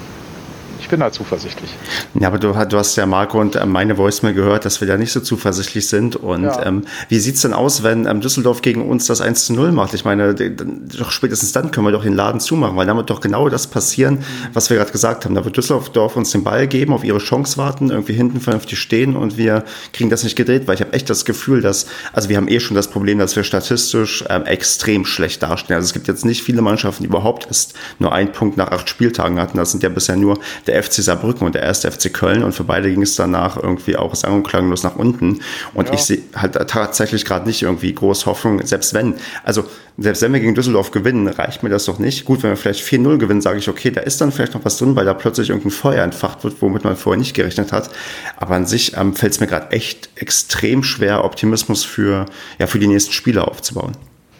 ich bin da zuversichtlich.
Ja, aber du, du hast ja Marco und äh, meine Voicemail gehört, dass wir da nicht so zuversichtlich sind. Und ja. ähm, wie sieht's denn aus, wenn ähm, Düsseldorf gegen uns das 1 zu 0 macht? Ich meine, doch spätestens dann können wir doch den Laden zumachen, weil damit doch genau das passieren, mhm. was wir gerade gesagt haben. Da wird Düsseldorf uns den Ball geben, auf ihre Chance warten, irgendwie hinten vernünftig stehen und wir kriegen das nicht gedreht, weil ich habe echt das Gefühl, dass, also wir haben eh schon das Problem, dass wir statistisch ähm, extrem schlecht dastehen. Also es gibt jetzt nicht viele Mannschaften, die überhaupt erst nur einen Punkt nach acht Spieltagen hatten. Das sind ja bisher nur der FC Saarbrücken und der erste FC Köln und für beide ging es danach irgendwie auch sang- und klanglos nach unten. Und ja. ich sehe halt tatsächlich gerade nicht irgendwie groß Hoffnung, selbst wenn, also selbst wenn wir gegen Düsseldorf gewinnen, reicht mir das doch nicht. Gut, wenn wir vielleicht 4-0 gewinnen, sage ich, okay, da ist dann vielleicht noch was drin, weil da plötzlich irgendein Feuer entfacht wird, womit man vorher nicht gerechnet hat. Aber an sich ähm, fällt es mir gerade echt extrem schwer, Optimismus für, ja, für die nächsten Spiele aufzubauen.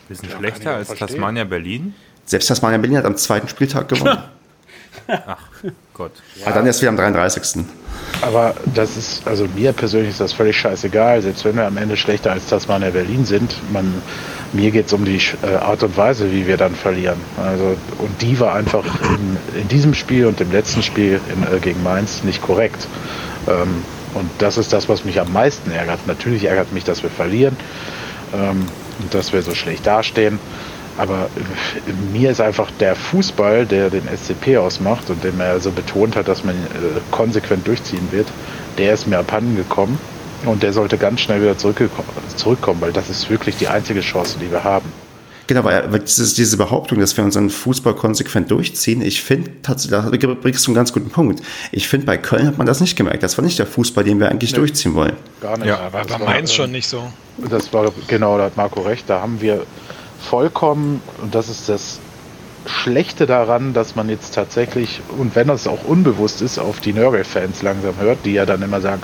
Bisschen ja, schlechter als verstehen. Tasmania Berlin?
Selbst Tasmania Berlin hat am zweiten Spieltag gewonnen.
Ach Gott.
Ja. Aber dann erst wieder am 33.
Aber das ist, also mir persönlich ist das völlig scheißegal, selbst wenn wir am Ende schlechter als das in Berlin sind. Man, mir geht es um die äh, Art und Weise, wie wir dann verlieren. Also, und die war einfach in, in diesem Spiel und im letzten Spiel in, äh, gegen Mainz nicht korrekt. Ähm, und das ist das, was mich am meisten ärgert. Natürlich ärgert mich, dass wir verlieren ähm, und dass wir so schlecht dastehen. Aber äh, mir ist einfach der Fußball, der den SCP ausmacht und den er so betont hat, dass man äh, konsequent durchziehen wird, der ist mir abhanden gekommen. Und der sollte ganz schnell wieder zurückkommen, weil das ist wirklich die einzige Chance, die wir haben.
Genau, weil dieses, diese Behauptung, dass wir unseren Fußball konsequent durchziehen, ich finde, da bringst du einen ganz guten Punkt. Ich finde, bei Köln hat man das nicht gemerkt. Das war nicht der Fußball, den wir eigentlich durchziehen wollen.
Gar nicht.
Ja,
aber
War Mainz schon nicht so.
Das war, genau, da hat Marco recht. Da haben wir vollkommen, und das ist das Schlechte daran, dass man jetzt tatsächlich, und wenn das auch unbewusst ist, auf die Nörgel-Fans langsam hört, die ja dann immer sagen,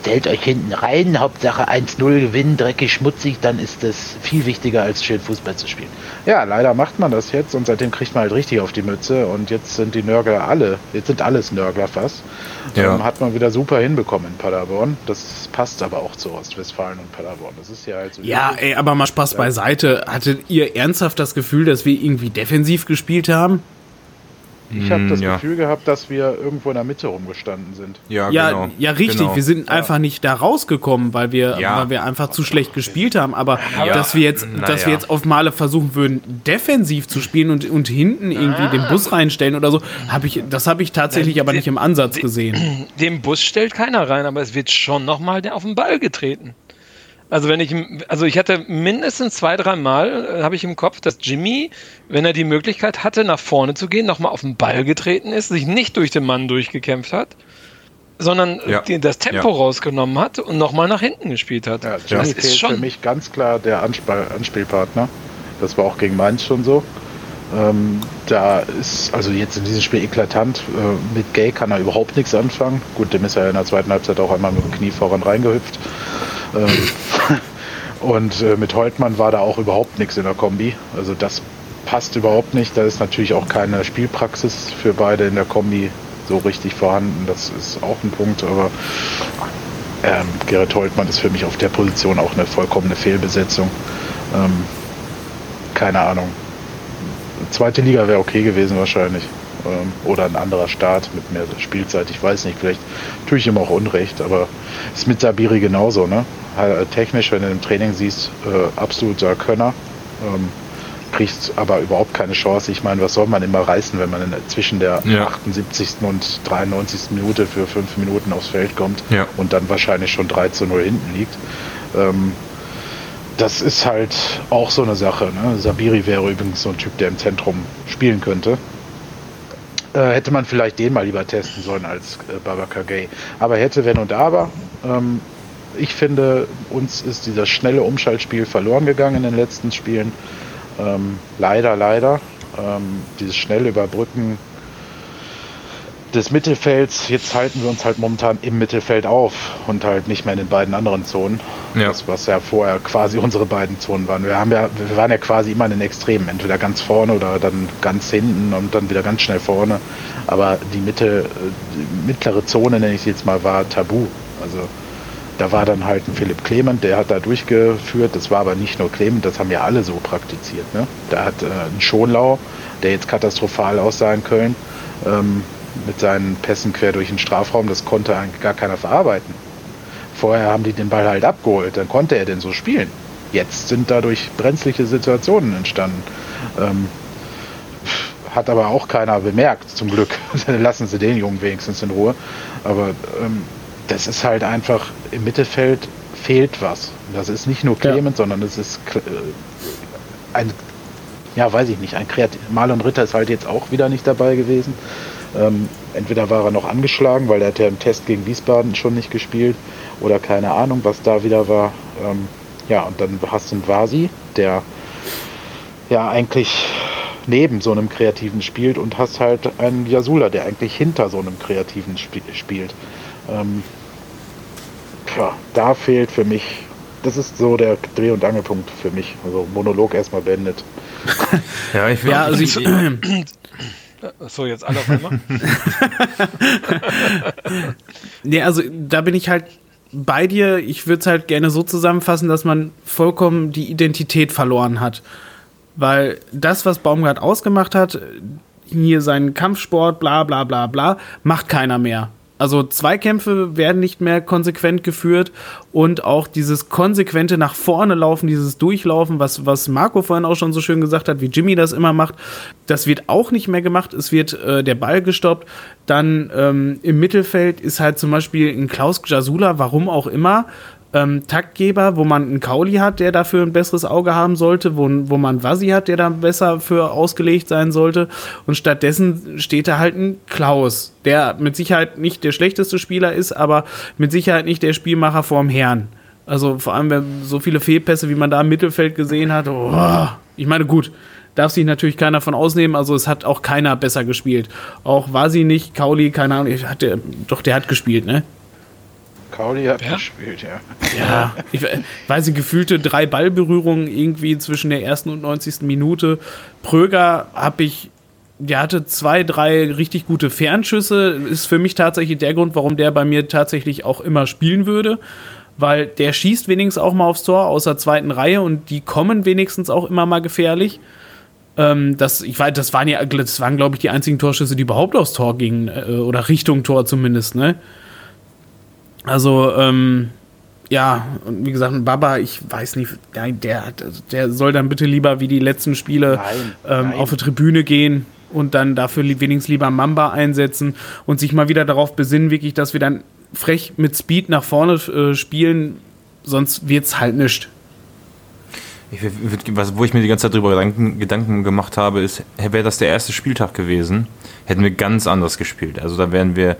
stellt euch hinten rein, Hauptsache 1-0 gewinnen, dreckig, schmutzig, dann ist das viel wichtiger, als schön Fußball zu spielen. Ja, leider macht man das jetzt und seitdem kriegt man halt richtig auf die Mütze und jetzt sind die Nörgler alle, jetzt sind alles Nörgler fast.
Ja.
Ähm, hat man wieder super hinbekommen in Paderborn. Das passt aber auch zu Ostwestfalen und Paderborn. Das ist ja halt so.
Ja, ey, aber mal Spaß beiseite. Hattet ihr ernsthaft das Gefühl, dass wir irgendwie defensiv gespielt haben?
Ich habe das
Mm, ja.
Gefühl gehabt, dass wir irgendwo in der Mitte rumgestanden sind.
Ja,
Ja,
genau.
ja, richtig.
Genau.
Wir sind einfach nicht da rausgekommen, weil wir,
Ja.
weil wir einfach zu schlecht gespielt haben. Aber
Ja,
dass wir jetzt,
na
dass wir
ja.
jetzt auf Male versuchen würden, defensiv zu spielen und, und hinten irgendwie den Bus reinstellen oder so, habe ich, das habe ich tatsächlich aber nicht im Ansatz gesehen.
Den Bus stellt keiner rein, aber es wird schon nochmal auf den Ball getreten. Also wenn ich, also ich hatte mindestens zwei, drei Mal, äh, habe ich im Kopf, dass Jimmy, wenn er die Möglichkeit hatte, nach vorne zu gehen, nochmal auf den Ball getreten ist, sich nicht durch den Mann durchgekämpft hat, sondern
Ja.
die, das Tempo
Ja.
rausgenommen hat und nochmal nach hinten gespielt hat.
Ja,
das
Jimmy
ist
fehlt für
schon.
mich ganz klar der Anspiel Anspielpartner. Das war auch gegen Mainz schon so. Ähm, da ist also jetzt in diesem Spiel eklatant. Äh, mit Gay kann er überhaupt nichts anfangen. Gut, dem ist er in der zweiten Halbzeit auch einmal mit dem Knie voran reingehüpft. Ähm, und äh, mit Holtmann war da auch überhaupt nichts in der Kombi. Also das passt überhaupt nicht. Da ist natürlich auch keine Spielpraxis für beide in der Kombi so richtig vorhanden. Das ist auch ein Punkt, aber ähm, Gerrit Holtmann ist für mich auf der Position auch eine vollkommene Fehlbesetzung. Ähm, keine Ahnung. Zweite Liga wäre okay gewesen wahrscheinlich. Ähm, oder ein anderer Start mit mehr Spielzeit. Ich weiß nicht, vielleicht tue ich ihm auch Unrecht, aber ist mit Sabiri genauso. Ne? Äh, Technisch, wenn du im Training siehst, äh, absoluter Könner. Ähm, kriegt aber überhaupt keine Chance. Ich meine, was soll man immer reißen, wenn man in, zwischen der
Ja.
78. und 93. Minute für fünf Minuten aufs Feld kommt
Ja.
und dann wahrscheinlich schon 3 zu 0 hinten liegt. Ähm, das ist halt auch so eine Sache. Ne? Sabiri wäre übrigens so ein Typ, der im Zentrum spielen könnte. Äh, hätte man vielleicht den mal lieber testen sollen als äh, Babacar Gay. Aber hätte, wenn und aber. Ähm, ich finde, uns ist dieses schnelle Umschaltspiel verloren gegangen in den letzten Spielen. Ähm, leider, leider. Ähm, dieses schnell Überbrücken des Mittelfelds. Jetzt halten wir uns halt momentan im Mittelfeld auf und halt nicht mehr in den beiden anderen Zonen.
Ja.
Das, was ja vorher quasi unsere beiden Zonen waren. Wir, haben ja, wir waren ja quasi immer in den Extremen, entweder ganz vorne oder dann ganz hinten und dann wieder ganz schnell vorne. Aber die Mitte, die mittlere Zone, nenne ich sie jetzt mal, war tabu. Also da war dann halt ein Philipp Clement, der hat da durchgeführt. Das war aber nicht nur Clement, das haben ja alle so praktiziert. Ne? Da hat äh, ein Schonlau, der jetzt katastrophal aussah in Köln, ähm, mit seinen Pässen quer durch den Strafraum, das konnte eigentlich gar keiner verarbeiten. Vorher haben die den Ball halt abgeholt, dann konnte er denn so spielen. Jetzt sind dadurch brenzliche Situationen entstanden. Ähm, hat aber auch keiner bemerkt, zum Glück. Dann Lassen sie den Jungen wenigstens in Ruhe. Aber ähm, das ist halt einfach, im Mittelfeld fehlt was. Das ist nicht nur Clement, sondern es ist äh, ein, ja, weiß ich nicht, ein Kreativ. Marlon Ritter ist halt jetzt auch wieder nicht dabei gewesen. Ähm, entweder war er noch angeschlagen, weil er hat ja im Test gegen Wiesbaden schon nicht gespielt oder keine Ahnung, was da wieder war. Ähm, ja, und dann hast du einen Vasi, der ja eigentlich neben so einem Kreativen spielt und hast halt einen Yasula, der eigentlich hinter so einem Kreativen sp spielt. Ähm, ja, da fehlt für mich, das ist so der Dreh- und Angelpunkt für mich. Also Monolog erstmal beendet.
Ja, ich
Ja, also ich,
So, jetzt alle auf einmal.
Nee, also da bin ich halt bei dir. Ich würde es halt gerne so zusammenfassen, dass man vollkommen die Identität verloren hat. Weil das, was Baumgart ausgemacht hat, hier seinen Kampfsport, bla bla bla bla, macht keiner mehr. Also Zweikämpfe werden nicht mehr konsequent geführt und auch dieses konsequente nach vorne laufen, dieses Durchlaufen, was, was Marco vorhin auch schon so schön gesagt hat, wie Jimmy das immer macht, das wird auch nicht mehr gemacht. Es wird äh, der Ball gestoppt. Dann ähm, im Mittelfeld ist halt zum Beispiel ein Klaus Jasula, warum auch immer, ähm, Taktgeber, wo man einen Kauli hat, der dafür ein besseres Auge haben sollte, wo, wo man Vasi hat, der da besser für ausgelegt sein sollte. Und stattdessen steht da halt ein Klaus, der mit Sicherheit nicht der schlechteste Spieler ist, aber mit Sicherheit nicht der Spielmacher vorm Herrn. Also vor allem, wenn so viele Fehlpässe, wie man da im Mittelfeld gesehen hat. Oh, ich meine, gut, darf sich natürlich keiner von ausnehmen. Also es hat auch keiner besser gespielt. Auch Vasi nicht, Kauli, keine Ahnung, hat der, doch, der hat gespielt, ne?
Kauli hat
Ja?
gespielt, ja.
Ja, ich we- weiß nicht, gefühlte drei Ballberührungen irgendwie zwischen der ersten und 90. Minute. Pröger habe ich, der hatte zwei, drei richtig gute Fernschüsse. Ist für mich tatsächlich der Grund, warum der bei mir tatsächlich auch immer spielen würde. Weil der schießt wenigstens auch mal aufs Tor aus der zweiten Reihe und die kommen wenigstens auch immer mal gefährlich. Ähm, das, ich weiß, das waren ja, das waren, glaube ich, die einzigen Torschüsse, die überhaupt aufs Tor gingen, äh, oder Richtung Tor zumindest, ne? Also, ähm, ja, und wie gesagt, ein Baba, ich weiß nicht, nein, der, der soll dann bitte lieber wie die letzten Spiele
Nein,
ähm,
nein.
auf die Tribüne gehen und dann dafür wenigstens lieber Mamba einsetzen und sich mal wieder darauf besinnen, wirklich, dass wir dann frech mit Speed nach vorne äh, spielen, sonst wird's halt nicht.
Ich, was, wo ich mir die ganze Zeit drüber Gedanken, Gedanken gemacht habe, ist, wäre das der erste Spieltag gewesen, hätten wir ganz anders gespielt. Also da wären wir,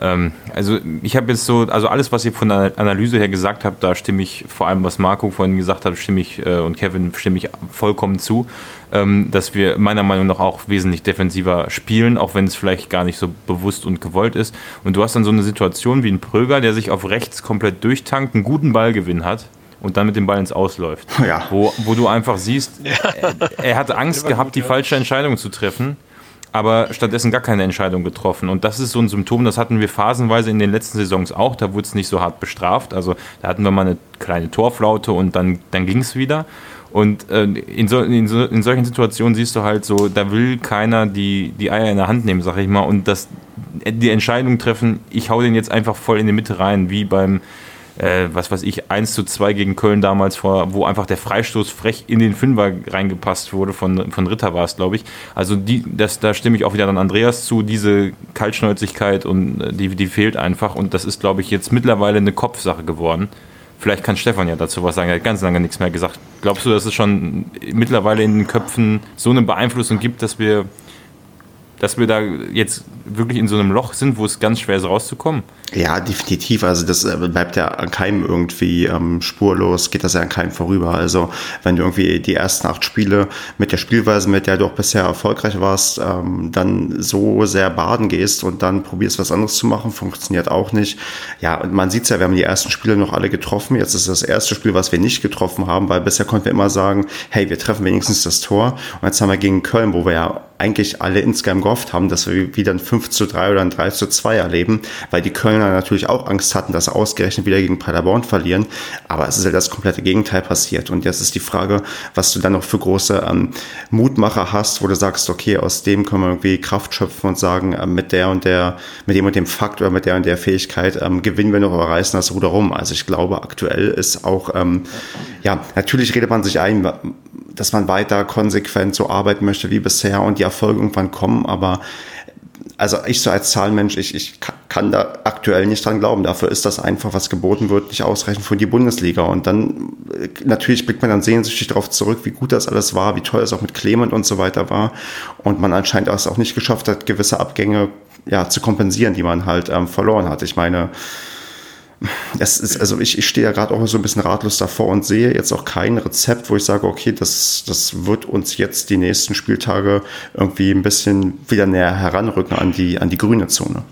ähm, also ich habe jetzt so, also alles, was ihr von der Analyse her gesagt habt, da stimme ich, vor allem was Marco vorhin gesagt hat, stimme ich äh, und Kevin stimme ich vollkommen zu, ähm, dass wir meiner Meinung nach auch wesentlich defensiver spielen, auch wenn es vielleicht gar nicht so bewusst und gewollt ist. Und du hast dann so eine Situation wie ein Pröger, der sich auf rechts komplett durchtankt, einen guten Ballgewinn hat und dann mit dem Ball ins Ausläuft.
Ja.
Wo, wo du einfach siehst, er, er hatte Angst gehabt, die falsche Entscheidung zu treffen, aber stattdessen gar keine Entscheidung getroffen. Und das ist so ein Symptom, das hatten wir phasenweise in den letzten Saisons auch. Da wurde es nicht so hart bestraft. Also da hatten wir mal eine kleine Torflaute und dann, dann ging es wieder. Und äh, in, so, in, so, in solchen Situationen siehst du halt so, da will keiner die, die Eier in der Hand nehmen, sag ich mal, und das, die Entscheidung treffen, ich hau den jetzt einfach voll in die Mitte rein, wie beim, äh, was weiß ich, 1 zu 2 gegen Köln damals vor, wo einfach der Freistoß frech in den Fünfer reingepasst wurde, von, von Ritter war es, glaube ich. Also die, das, da stimme ich auch wieder an Andreas zu, diese Kaltschnäuzigkeit und äh, die, die fehlt einfach und das ist, glaube ich, jetzt mittlerweile eine Kopfsache geworden. Vielleicht kann Stefan ja dazu was sagen, er hat ganz lange nichts mehr gesagt. Glaubst du, dass es schon mittlerweile in den Köpfen so eine Beeinflussung gibt, dass wir, dass wir da jetzt wirklich in so einem Loch sind, wo es ganz schwer ist, rauszukommen?
Ja, definitiv. Also das äh, bleibt ja an keinem irgendwie ähm, spurlos, geht das ja an keinem vorüber. Also wenn du irgendwie die ersten acht Spiele mit der Spielweise, mit der du auch bisher erfolgreich warst, ähm, dann so sehr baden gehst und dann probierst was anderes zu machen, funktioniert auch nicht. Ja, und man sieht ja, wir haben die ersten Spiele noch alle getroffen. Jetzt ist das erste Spiel, was wir nicht getroffen haben, weil bisher konnten wir immer sagen, hey, wir treffen wenigstens das Tor. Und jetzt haben wir gegen Köln, wo wir ja eigentlich alle insgesamt gehofft haben, dass wir wieder ein 5 zu 3 oder ein 3 zu 2 erleben, weil die Kölner natürlich auch Angst hatten, dass sie ausgerechnet wieder gegen Paderborn verlieren. Aber es ist ja das komplette Gegenteil passiert. Und jetzt ist die Frage, was du dann noch für große ähm, Mutmacher hast, wo du sagst, okay, aus dem können wir irgendwie Kraft schöpfen und sagen, ähm, mit der und der, mit dem und dem Fakt oder mit der und der Fähigkeit ähm, gewinnen wir noch, aber reißen das Ruder rum. Also ich glaube, aktuell ist auch, ähm, ja, natürlich redet man sich ein, dass man weiter konsequent so arbeiten möchte wie bisher und die Erfolge irgendwann kommen, aber also ich so als Zahlenmensch, ich, ich ka- kann da aktuell nicht dran glauben. Dafür ist das einfach, was geboten wird, nicht ausreichend für die Bundesliga. Und dann, äh, natürlich blickt man dann sehnsüchtig darauf zurück, wie gut das alles war, wie toll es auch mit Clement und so weiter war. Und man anscheinend es auch nicht geschafft hat, gewisse Abgänge ja, zu kompensieren, die man halt ähm, verloren hat. Ich meine, es ist, also ich, ich stehe ja gerade auch so ein bisschen ratlos davor und sehe jetzt auch kein Rezept, wo ich sage, okay, das, das wird uns jetzt die nächsten Spieltage irgendwie ein bisschen wieder näher heranrücken an die, an die grüne Zone.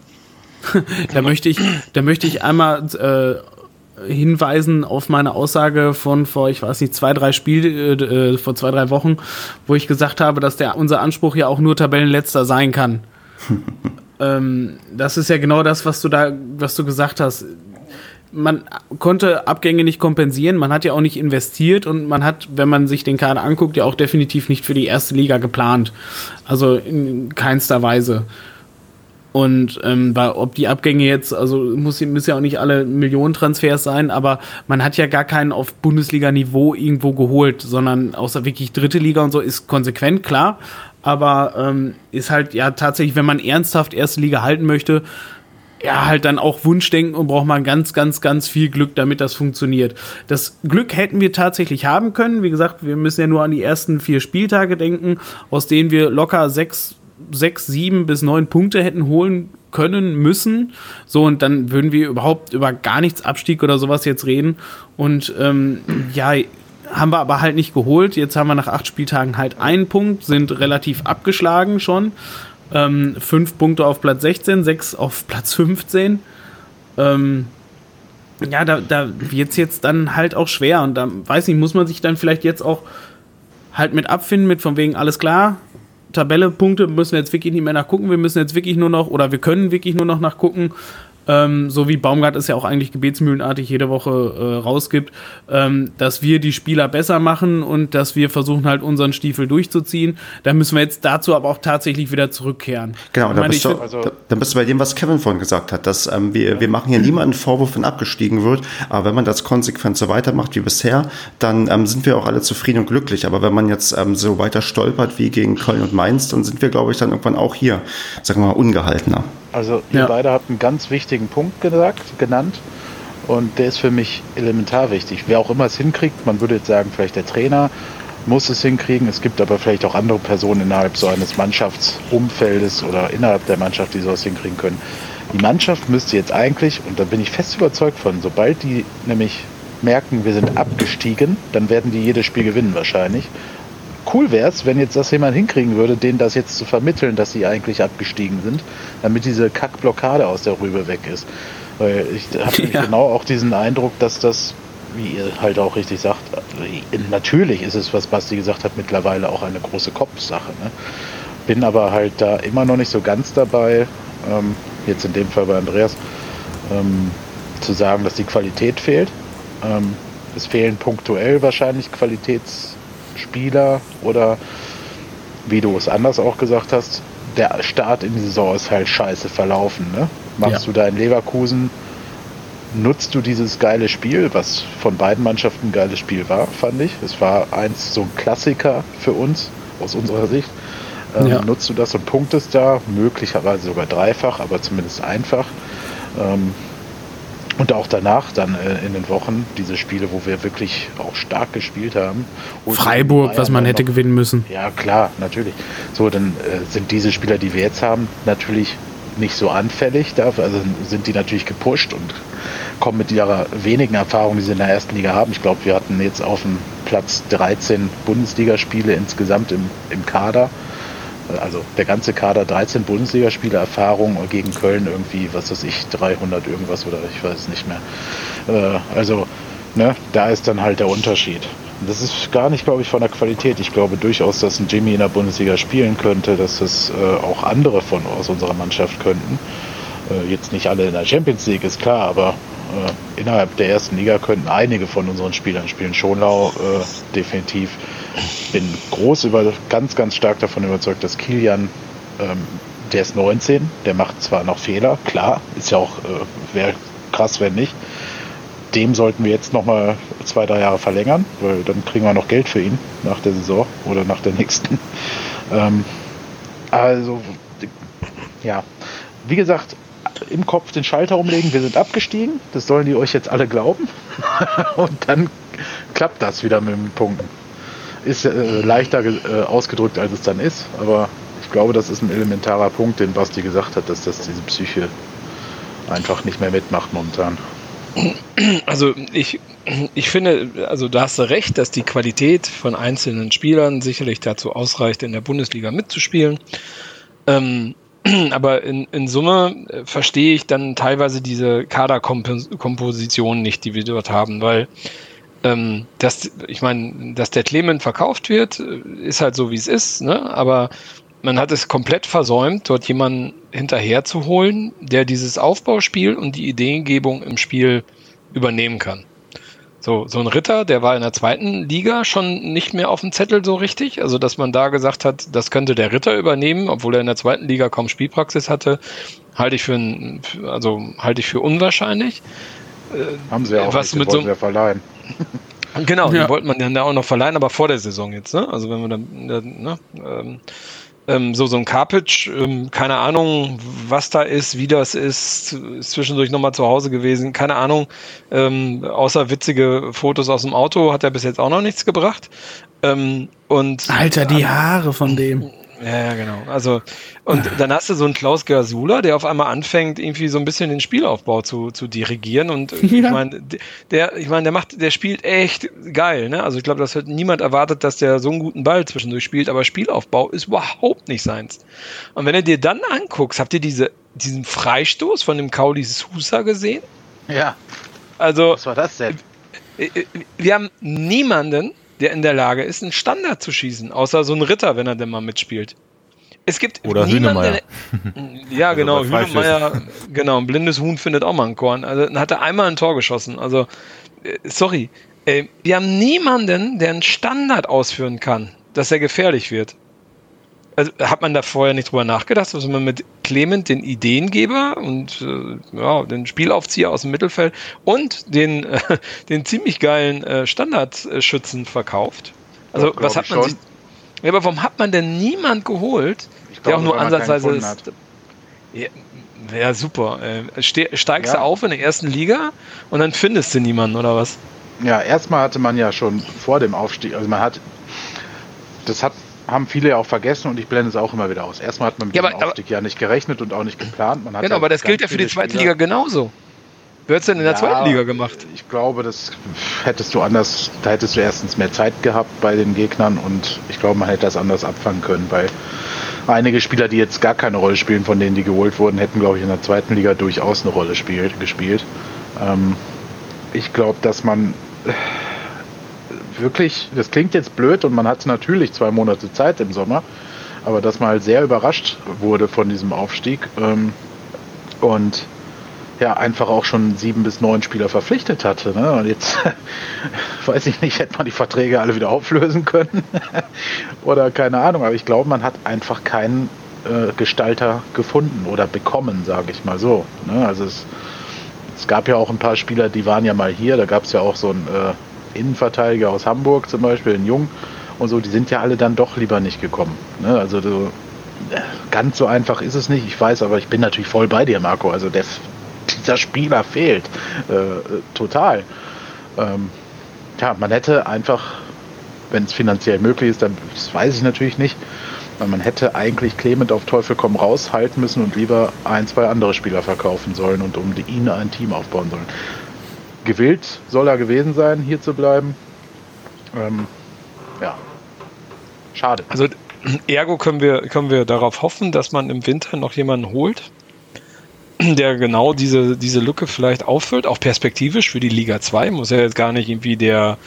Da möchte ich, da möchte ich einmal äh, hinweisen auf meine Aussage von vor, ich weiß nicht, zwei, drei Spiel, äh, äh, vor zwei, drei Wochen, wo ich gesagt habe, dass der unser Anspruch ja auch nur Tabellenletzter sein kann. ähm, das ist ja genau das, was du da, was du gesagt hast. Man konnte Abgänge nicht kompensieren, man hat ja auch nicht investiert und man hat, wenn man sich den Kader anguckt, ja auch definitiv nicht für die erste Liga geplant. Also in keinster Weise. Und ähm, weil, ob die Abgänge jetzt, also muss, müssen ja auch nicht alle Millionentransfers sein, aber man hat ja gar keinen auf Bundesliga-Niveau irgendwo geholt, sondern außer wirklich dritte Liga und so ist konsequent, klar. Aber ähm, ist halt ja tatsächlich, wenn man ernsthaft erste Liga halten möchte, ja, halt dann auch Wunschdenken und braucht man ganz, ganz, ganz viel Glück, damit das funktioniert. Das Glück hätten wir tatsächlich haben können. Wie gesagt, wir müssen ja nur an die ersten vier Spieltage denken, aus denen wir locker sechs, sechs, sieben bis neun Punkte hätten holen können, müssen. So, und dann würden wir überhaupt über gar nichts Abstieg oder sowas jetzt reden. Und ähm, ja, haben wir aber halt nicht geholt. Jetzt haben wir nach acht Spieltagen halt einen Punkt, sind relativ abgeschlagen schon. Ähm, fünf Punkte auf Platz 16, sechs auf Platz 15. Ähm, ja, da, da wird es jetzt dann halt auch schwer. Und da weiß nicht, muss man sich dann vielleicht jetzt auch halt mit abfinden, mit von wegen alles klar. Tabelle, Punkte müssen wir jetzt wirklich nicht mehr nachgucken. Wir müssen jetzt wirklich nur noch, oder wir können wirklich nur noch nachgucken, ähm, so wie Baumgart es ja auch eigentlich gebetsmühlenartig jede Woche äh, rausgibt, ähm, dass wir die Spieler besser machen und dass wir versuchen halt unseren Stiefel durchzuziehen. Da müssen wir jetzt dazu aber auch tatsächlich wieder zurückkehren.
Genau, da bist, du, also da, da bist du bei dem, was Kevin vorhin gesagt hat, dass ähm, wir, ja. wir machen hier niemanden Vorwurf, wenn abgestiegen wird, aber wenn man das konsequent so weitermacht wie bisher, dann ähm, sind wir auch alle zufrieden und glücklich. Aber wenn man jetzt ähm, so weiter stolpert wie gegen Köln und Mainz, dann sind wir, glaube ich, dann irgendwann auch hier, sagen wir mal, ungehaltener.
Also ihr ja. beide habt einen ganz wichtigen Punkt gesagt, genannt und der ist für mich elementar wichtig. Wer auch immer es hinkriegt, man würde jetzt sagen, vielleicht der Trainer muss es hinkriegen. Es gibt aber vielleicht auch andere Personen innerhalb so eines Mannschaftsumfeldes oder innerhalb der Mannschaft, die sowas hinkriegen können. Die Mannschaft müsste jetzt eigentlich, und da bin ich fest überzeugt von, sobald die nämlich merken, wir sind abgestiegen, dann werden die jedes Spiel gewinnen wahrscheinlich cool wäre es, wenn jetzt das jemand hinkriegen würde, denen das jetzt zu vermitteln, dass sie eigentlich abgestiegen sind, damit diese Kackblockade aus der Rübe weg ist. Weil ich habe ja. genau auch diesen Eindruck, dass das, wie ihr halt auch richtig sagt, natürlich ist es, was Basti gesagt hat, mittlerweile auch eine große Kopfsache. Ne? Bin aber halt da immer noch nicht so ganz dabei, ähm, jetzt in dem Fall bei Andreas, ähm, zu sagen, dass die Qualität fehlt. Ähm, es fehlen punktuell wahrscheinlich Qualitäts Spieler oder wie du es anders auch gesagt hast, der Start in die Saison ist halt scheiße verlaufen. Ne? Machst ja. du da in Leverkusen, nutzt du dieses geile Spiel, was von beiden Mannschaften ein geiles Spiel war, fand ich. Es war eins so ein Klassiker für uns, aus unserer Sicht. Ähm, ja. Nutzt du das und punktest da, möglicherweise sogar dreifach, aber zumindest einfach. Ähm, und auch danach, dann äh, in den Wochen, diese Spiele, wo wir wirklich auch stark gespielt haben.
Freiburg, was man hätte noch, gewinnen müssen.
Ja, klar, natürlich. So, dann äh, sind diese Spieler, die wir jetzt haben, natürlich nicht so anfällig dafür. Also sind die natürlich gepusht und kommen mit ihrer wenigen Erfahrung, die sie in der ersten Liga haben. Ich glaube, wir hatten jetzt auf dem Platz 13 Bundesligaspiele insgesamt im, im Kader also der ganze Kader 13 Bundesligaspiele Erfahrung gegen Köln irgendwie, was weiß ich, 300 irgendwas oder ich weiß nicht mehr. Äh, also, ne, da ist dann halt der Unterschied. Das ist gar nicht, glaube ich, von der Qualität. Ich glaube durchaus, dass ein Jimmy in der Bundesliga spielen könnte, dass es äh, auch andere von aus unserer Mannschaft könnten. Äh, jetzt nicht alle in der Champions League, ist klar, aber äh, innerhalb der ersten Liga könnten einige von unseren Spielern spielen. Schonlau äh, definitiv. Bin groß über, ganz, ganz stark davon überzeugt, dass Kilian, ähm, der ist 19, der macht zwar noch Fehler, klar, ist ja auch, äh, wäre krass, wenn nicht. Dem sollten wir jetzt nochmal zwei, drei Jahre verlängern, weil dann kriegen wir noch Geld für ihn nach der Saison oder nach der nächsten. Ähm, also, ja, wie gesagt, im Kopf den Schalter umlegen, wir sind abgestiegen, das sollen die euch jetzt alle glauben. und dann klappt das wieder mit den Punkten. Ist äh, leichter äh, ausgedrückt, als es dann ist, aber ich glaube, das ist ein elementarer Punkt, den Basti gesagt hat, dass das diese Psyche einfach nicht mehr mitmacht momentan.
Also ich, ich finde, also da hast du recht, dass die Qualität von einzelnen Spielern sicherlich dazu ausreicht, in der Bundesliga mitzuspielen. Ähm, aber in, in Summe äh, verstehe ich dann teilweise diese Kaderkomposition nicht, die wir dort haben, weil ähm, dass, ich meine, dass der Clement verkauft wird, äh, ist halt so, wie es ist, ne? aber man hat es komplett versäumt, dort jemanden hinterher zu holen, der dieses Aufbauspiel und die Ideengebung im Spiel übernehmen kann. So, so ein Ritter, der war in der zweiten Liga schon nicht mehr auf dem Zettel so richtig. Also, dass man da gesagt hat, das könnte der Ritter übernehmen, obwohl er in der zweiten Liga kaum Spielpraxis hatte, halte ich für ein, also halte ich für unwahrscheinlich.
Äh, Haben sie ja auch was nicht, mit so, verleihen.
Genau, ja. die wollte man dann auch noch verleihen, aber vor der Saison jetzt, ne? Also wenn wir dann, ne? Ähm, ähm, so, so ein Carpage, ähm, keine Ahnung, was da ist, wie das ist, ist zwischendurch nochmal zu Hause gewesen, keine Ahnung, ähm, außer witzige Fotos aus dem Auto hat er bis jetzt auch noch nichts gebracht. Ähm, und
Alter, die Haare von dem.
Ja, ja, genau. Also, und dann hast du so einen Klaus Gersula, der auf einmal anfängt, irgendwie so ein bisschen den Spielaufbau zu, zu dirigieren. Und ich
Ja.
meine, der, ich meine, der macht, der spielt echt geil, ne? Also ich glaube, das hat niemand erwartet, dass der so einen guten Ball zwischendurch spielt, aber Spielaufbau ist überhaupt nicht seins. Und wenn du dir dann anguckst, habt ihr diese, diesen Freistoß von dem Kauli Sousa gesehen?
Ja,
Also,
was war das denn?
äh, wir haben niemanden, der in der Lage ist, einen Standard zu schießen, außer so ein Ritter, wenn er denn mal mitspielt. Es gibt
Oder
niemanden,
Hühnemeier.
Ja,
Also
genau. Hühnemeier, genau, ein blindes Huhn findet auch mal ein Korn. Also dann hat er einmal ein Tor geschossen. Also, äh, sorry. Äh, wir haben niemanden, der einen Standard ausführen kann, dass er gefährlich wird. Also hat man da vorher nicht drüber nachgedacht, dass man mit Clement den Ideengeber und äh, ja, den Spielaufzieher aus dem Mittelfeld und den, äh, den ziemlich geilen äh, Standardschützen verkauft? Also
Doch, glaub
was hat man sich. Ja, aber warum hat man denn niemand geholt,
Ich
der auch nur ansatzweise ist? Ja, Wäre super. Äh, ste steigst
Ja.
du auf in der ersten Liga und dann findest du niemanden oder was?
Ja, erstmal hatte man ja schon vor dem Aufstieg, also man hat, das hat, haben viele ja auch vergessen und ich blende es auch immer wieder aus. Erstmal hat man mit
Ja,
dem
aber- aber-
Aufstieg ja nicht gerechnet und auch nicht geplant. Man hat
Genau,
ja
aber das gilt ja für die zweite Liga genauso. Wer hat's denn in der
Ja,
zweiten Liga gemacht?
Ich glaube, das hättest du anders, da hättest du erstens mehr Zeit gehabt bei den Gegnern und ich glaube, man hätte das anders abfangen können, weil einige Spieler, die jetzt gar keine Rolle spielen, von denen die geholt wurden, hätten, glaube ich, in der zweiten Liga durchaus eine Rolle spielt, gespielt. Ähm, ich glaube, dass man wirklich, das klingt jetzt blöd und man hat natürlich zwei Monate Zeit im Sommer, aber dass man halt sehr überrascht wurde von diesem Aufstieg ähm, und ja, einfach auch schon sieben bis neun Spieler verpflichtet hatte. Ne? Und jetzt weiß ich nicht, hätte man die Verträge alle wieder auflösen können oder keine Ahnung. Aber ich glaube, man hat einfach keinen äh, Gestalter gefunden oder bekommen, sage ich mal so. Ne? Also es, es gab ja auch ein paar Spieler, die waren ja mal hier. Da gab es ja auch so einen äh, Innenverteidiger aus Hamburg zum Beispiel, einen Jung und so. Die sind ja alle dann doch lieber nicht gekommen. Ne? Also du, ganz so einfach ist es nicht. Ich weiß, aber ich bin natürlich voll bei dir, Marco. Also der, dieser Spieler fehlt äh, total. Ähm, ja, man hätte einfach, wenn es finanziell möglich ist, dann das weiß ich natürlich nicht, weil man hätte eigentlich Clement auf Teufel komm raus halten müssen und lieber ein, zwei andere Spieler verkaufen sollen und um ihn ein Team aufbauen sollen. Gewillt soll er gewesen sein, hier zu bleiben. Ähm, ja, schade.
Also ergo können wir, können wir darauf hoffen, dass man im Winter noch jemanden holt, der genau diese, diese Lücke vielleicht auffüllt, auch perspektivisch für die Liga 2. Muss ja jetzt gar nicht irgendwie der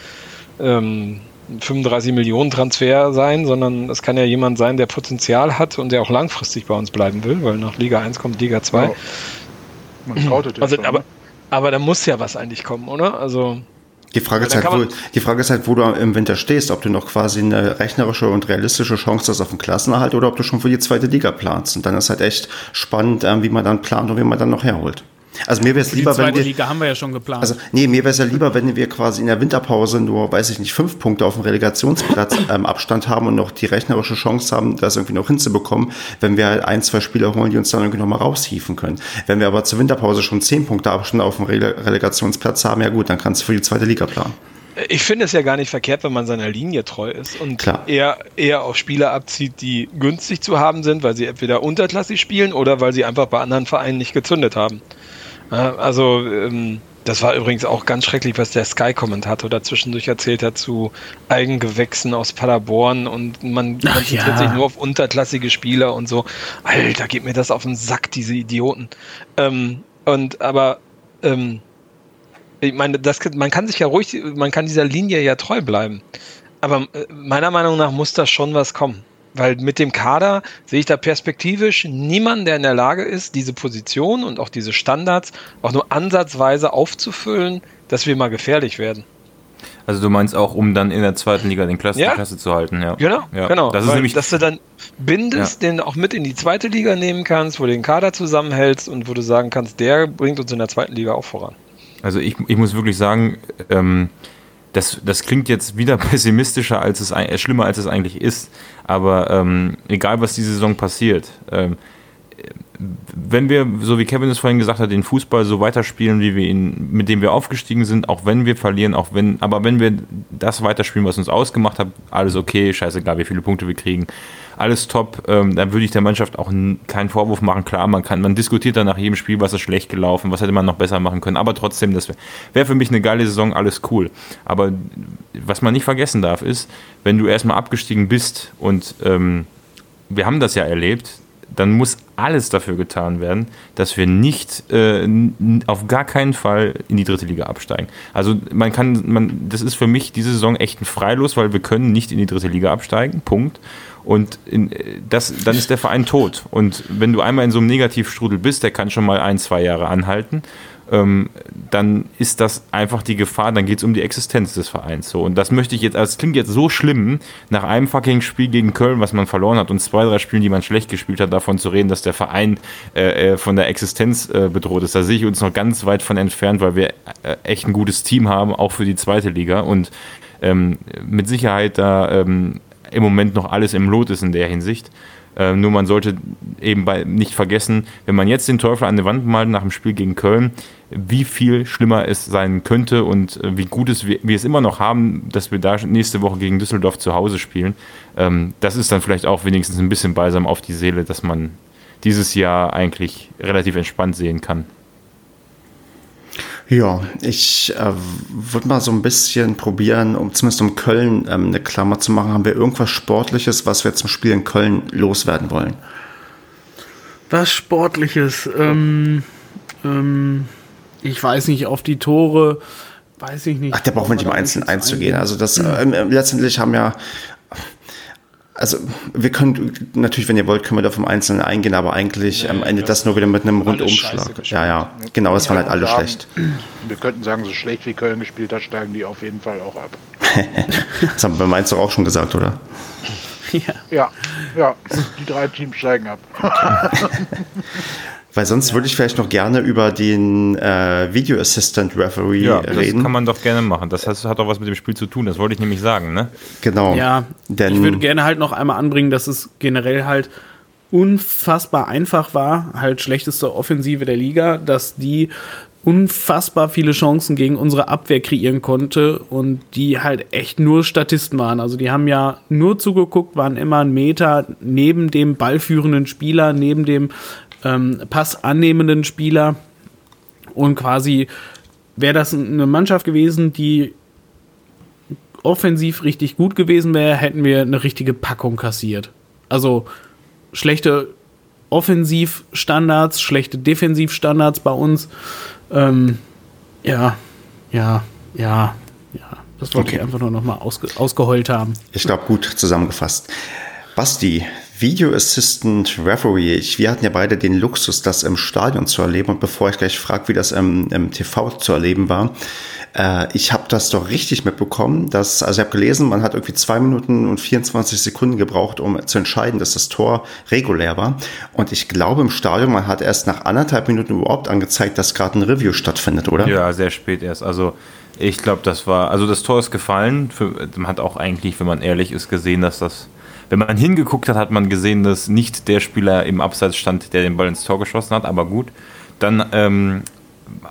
ähm, 35 Millionen Transfer sein, sondern es kann ja jemand sein, der Potenzial hat und der auch langfristig bei uns bleiben will, weil nach Liga 1 kommt Liga 2.
Ja. Man scoutet
Also,
schon,
aber,
ne?
Aber da muss ja was eigentlich kommen, oder? Also
Die Frage, ist halt, wo, die Frage ist halt, wo du im Winter stehst, ob du noch quasi eine rechnerische und realistische Chance hast auf den Klassenerhalt oder ob du schon für die zweite Liga planst. Und dann ist halt echt spannend, ähm, wie man dann plant und wie man dann noch herholt. Also mir wäre es
Die
lieber, wenn
zweite
wir,
Liga haben wir ja schon geplant.
also nee, mir wäre es ja lieber, wenn wir quasi in der Winterpause nur, weiß ich nicht, fünf Punkte auf dem Relegationsplatz ähm, Abstand haben und noch die rechnerische Chance haben, das irgendwie noch hinzubekommen, wenn wir halt ein, zwei Spieler holen, die uns dann irgendwie noch mal raushieven können. Wenn wir aber zur Winterpause schon zehn Punkte Abstand auf dem Rele Relegationsplatz haben, ja gut, dann kannst du für die zweite Liga planen.
Ich finde es ja gar nicht verkehrt, wenn man seiner Linie treu ist und
Klar.
eher, eher auf Spieler abzieht, die günstig zu haben sind, weil sie entweder unterklassig spielen oder weil sie einfach bei anderen Vereinen nicht gezündet haben. Also, ähm, das war übrigens auch ganz schrecklich, was der Sky-Kommentator da zwischendurch erzählt hat zu Eigengewächsen aus Paderborn und man konzentriert
ja.
sich nur auf unterklassige Spieler und so. Alter, geht mir das auf den Sack, diese Idioten. Ähm, und aber, ähm, ich meine, das, man kann sich ja ruhig, man kann dieser Linie ja treu bleiben. Aber äh, meiner Meinung nach muss da schon was kommen. Weil mit dem Kader sehe ich da perspektivisch niemanden, der in der Lage ist, diese Position und auch diese Standards auch nur ansatzweise aufzufüllen, dass wir mal gefährlich werden.
Also du meinst auch, um dann in der zweiten Liga den Klasse,
Ja.
Klasse zu halten, ja.
Genau,
ja.
genau.
Das ist
Weil,
nämlich,
dass du dann bindest, den auch mit in die zweite Liga nehmen kannst, wo du den Kader zusammenhältst und wo du sagen kannst, der bringt uns in der zweiten Liga auch voran.
also ich, ich muss wirklich sagen, ähm, das, das klingt jetzt wieder pessimistischer, als es äh, schlimmer, als es eigentlich ist. Aber ähm, egal, was diese Saison passiert, ähm, wenn wir, so wie Kevin es vorhin gesagt hat, den Fußball so weiterspielen, wie wir ihn, mit dem wir aufgestiegen sind, auch wenn wir verlieren, auch wenn, aber wenn wir das weiterspielen, was uns ausgemacht hat, alles okay, scheißegal, wie viele Punkte wir kriegen, alles top, ähm, dann würde ich der Mannschaft auch keinen Vorwurf machen. Klar, man kann, man diskutiert dann nach jedem Spiel, was ist schlecht gelaufen, was hätte man noch besser machen können, aber trotzdem, das wäre wär für mich eine geile Saison, alles cool. Aber was man nicht vergessen darf, ist, wenn du erstmal abgestiegen bist und ähm, wir haben das ja erlebt, dann muss alles dafür getan werden, dass wir nicht äh, auf gar keinen Fall in die dritte Liga absteigen. Also man kann, man, das ist für mich diese Saison echt ein Freilos, weil wir können nicht in die dritte Liga absteigen. Punkt. Und in, das, dann ist der Verein tot. Und wenn du einmal in so einem Negativstrudel bist, der kann schon mal ein, zwei Jahre anhalten ähm, dann ist das einfach die Gefahr, dann geht es um die Existenz des Vereins. So. Und das möchte ich jetzt, also es klingt jetzt so schlimm, nach einem fucking Spiel gegen Köln, was man verloren hat, und zwei, drei Spielen, die man schlecht gespielt hat, davon zu reden, dass der Verein äh, äh von der Existenz äh, bedroht ist. Da sehe ich uns noch ganz weit von entfernt, weil wir äh, echt ein gutes Team haben, auch für die zweite Liga. Und ähm, mit Sicherheit da ähm, im Moment noch alles im Lot ist in der Hinsicht. Äh, nur man sollte eben bei, nicht vergessen, wenn man jetzt den Teufel an die Wand malt nach dem Spiel gegen Köln, wie viel schlimmer es sein könnte und äh, wie gut es wir, wir, es immer noch haben, dass wir da nächste Woche gegen Düsseldorf zu Hause spielen. Ähm, das ist dann vielleicht auch wenigstens ein bisschen balsam auf die Seele, dass man dieses Jahr eigentlich relativ entspannt sehen kann.
Ja, ich äh, würde mal so ein bisschen probieren, um zumindest um Köln ähm, eine Klammer zu machen. Haben wir irgendwas Sportliches, was wir zum Spiel in Köln loswerden wollen?
Was Sportliches? Ähm, ähm, ich weiß nicht, auf die Tore, weiß ich nicht.
Ach, da brauchen wir nicht im Einzelnen einzugehen. Also das äh, letztendlich haben ja also wir können natürlich, wenn ihr wollt, können wir da vom Einzelnen eingehen, aber eigentlich ja, endet das nur wieder mit einem Rundumschlag. Ja, ja, genau, es waren halt alle schlecht.
Wir könnten sagen, so schlecht wie Köln gespielt hat, steigen die auf jeden Fall auch ab.
das haben wir Mainz doch auch schon gesagt, oder?
Ja. ja, ja, die drei Teams steigen ab.
Weil sonst ja. würde ich vielleicht noch gerne über den äh, Video Assistant Referee ja, reden.
Das kann man doch gerne machen. Das hat, hat auch was mit dem Spiel zu tun. Das wollte ich nämlich sagen, ne?
Genau.
Ja, denn ich würde gerne halt noch einmal anbringen, dass es generell halt unfassbar einfach war, halt schlechteste Offensive der Liga, dass die unfassbar viele Chancen gegen unsere Abwehr kreieren konnte und die halt echt nur Statisten waren. Also die haben ja nur zugeguckt, waren immer ein Meter neben dem ballführenden Spieler, neben dem ähm, passannehmenden Spieler. Und quasi wäre das eine Mannschaft gewesen, die offensiv richtig gut gewesen wäre, hätten wir eine richtige Packung kassiert. Also schlechte Offensivstandards, schlechte Defensivstandards bei uns. Ähm, ja, ja, ja, ja. Das wollte okay. ich einfach nur noch mal ausge ausgeheult haben.
Ich glaube, gut zusammengefasst. Basti, Video Assistant Referee. Ich, wir hatten ja beide den Luxus, das im Stadion zu erleben. Und bevor ich gleich frage, wie das im, im TV zu erleben war, äh, ich habe das doch richtig mitbekommen. Dass, also ich habe gelesen, man hat irgendwie zwei Minuten und 24 Sekunden gebraucht, um zu entscheiden, dass das Tor regulär war. Und ich glaube im Stadion, man hat erst nach anderthalb Minuten überhaupt angezeigt, dass gerade ein Review stattfindet, oder?
Ja, sehr spät erst. Also ich glaube, das war, also das Tor ist gefallen. Für, man hat auch eigentlich, wenn man ehrlich ist, gesehen, dass das wenn man hingeguckt hat, hat man gesehen, dass nicht der Spieler im Abseits stand, der den Ball ins Tor geschossen hat, aber gut. Dann ähm,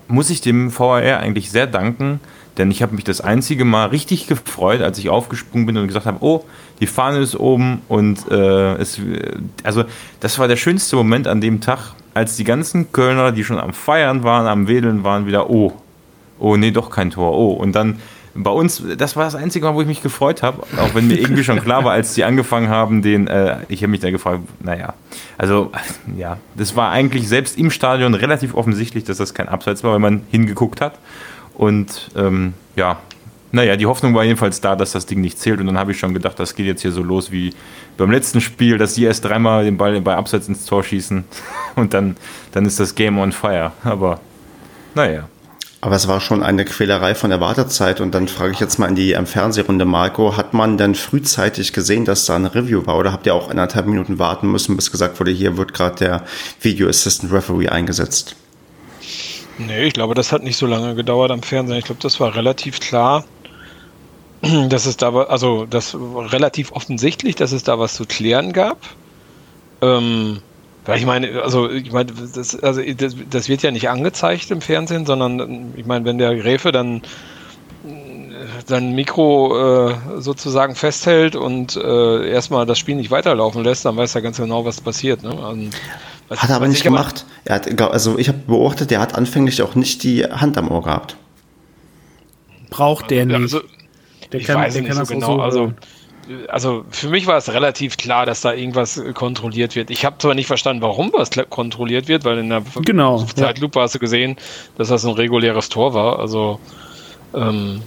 muss ich dem VAR eigentlich sehr danken, denn ich habe mich das einzige Mal richtig gefreut, als ich aufgesprungen bin und gesagt habe, oh, die Fahne ist oben und äh, es, also das war der schönste Moment an dem Tag, als die ganzen Kölner, die schon am Feiern waren, am Wedeln waren, wieder, oh, oh, nee, doch kein Tor, oh, und dann bei uns, das war das einzige Mal, wo ich mich gefreut habe, auch wenn mir irgendwie schon klar war, als die angefangen haben, den, äh, ich habe mich da gefragt, naja, also ja, das war eigentlich selbst im Stadion relativ offensichtlich, dass das kein Abseits war, weil man hingeguckt hat. Und ähm, ja, naja, die Hoffnung war jedenfalls da, dass das Ding nicht zählt. Und dann habe ich schon gedacht, das geht jetzt hier so los wie beim letzten Spiel, dass die erst dreimal den Ball bei Abseits ins Tor schießen und dann, dann ist das Game on fire. Aber naja.
Aber es war schon eine Quälerei von der Wartezeit. Und dann frage ich jetzt mal in die ähm, Fernsehrunde, Marco, hat man denn frühzeitig gesehen, dass da ein Review war? Oder habt ihr auch anderthalb Minuten warten müssen, bis gesagt wurde, hier wird gerade der Video Assistant Referee eingesetzt?
Nee, ich glaube, das hat nicht so lange gedauert am Fernsehen. Ich glaube, das war relativ klar. dass es da, also das relativ offensichtlich, dass es da was zu klären gab. Ähm, weil ich meine, also ich meine, das, also das, das wird ja nicht angezeigt im Fernsehen, sondern ich meine, wenn der Gräfe dann sein Mikro äh, sozusagen festhält und äh, erstmal das Spiel nicht weiterlaufen lässt, dann weiß er ganz genau, was passiert. Ne? Und,
was, hat er aber nicht gemacht. Er hat, also ich habe beobachtet, der hat anfänglich auch nicht die Hand am Ohr gehabt.
Braucht der nicht. Also,
der ich kann, weiß der nicht so genau. So also, also für mich war es relativ klar, dass da irgendwas kontrolliert wird. Ich habe zwar nicht verstanden, warum was kontrolliert wird, weil in der
genau,
Zeitlupe ja. hast du gesehen, dass das ein reguläres Tor war. Also ähm,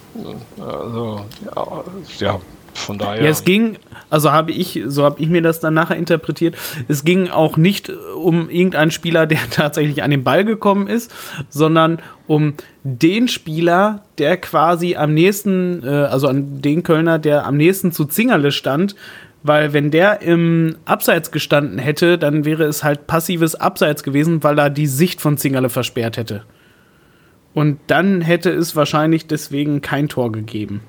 also, ja, ja, von daher.
Ja, es ging, also habe ich, so habe ich mir das dann nachher interpretiert, es ging auch nicht um irgendeinen Spieler, der tatsächlich an den Ball gekommen ist, sondern um den Spieler, der quasi am nächsten, äh, also an den Kölner, der am nächsten zu Zingerle stand, weil wenn der im Abseits gestanden hätte, dann wäre es halt passives Abseits gewesen, weil er die Sicht von Zingerle versperrt hätte. Und dann hätte es wahrscheinlich deswegen kein Tor gegeben.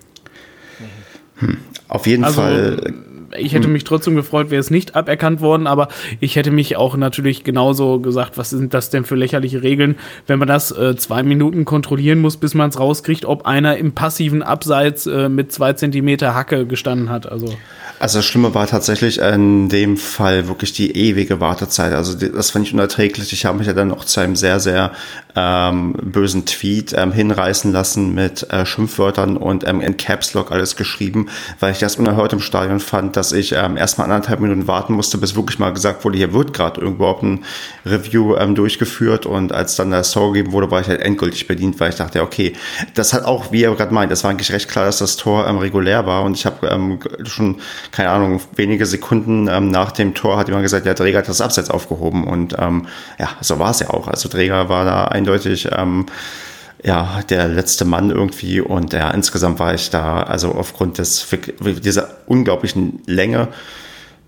Hm. Auf jeden also, Fall.
Ich hätte hm. mich trotzdem gefreut, wäre es nicht aberkannt worden, aber ich hätte mich auch natürlich genauso gesagt, was sind das denn für lächerliche Regeln, wenn man das äh, zwei Minuten kontrollieren muss, bis man es rauskriegt, ob einer im passiven Abseits äh, mit zwei Zentimeter Hacke gestanden hat. Also.
Also das Schlimme war tatsächlich in dem Fall wirklich die ewige Wartezeit. Also das fand ich unerträglich. Ich habe mich ja dann noch zu einem sehr, sehr ähm, bösen Tweet ähm, hinreißen lassen mit äh, Schimpfwörtern und ähm, in Caps Lock alles geschrieben, weil ich das unerhört im Stadion fand, dass ich ähm, erstmal anderthalb Minuten warten musste, bis wirklich mal gesagt wurde, hier wird gerade überhaupt ein Review ähm, durchgeführt und als dann das Tor gegeben wurde, war ich halt endgültig bedient, weil ich dachte, okay, das hat auch, wie ihr gerade meint, das war eigentlich recht klar, dass das Tor ähm, regulär war und ich habe ähm, schon, keine Ahnung, wenige Sekunden ähm, nach dem Tor hat jemand gesagt, der Träger hat das Abseits aufgehoben und ähm, ja, so war es ja auch. Also Träger war da ein eindeutig ähm, ja, der letzte Mann irgendwie und ja, insgesamt war ich da, also aufgrund des, dieser unglaublichen Länge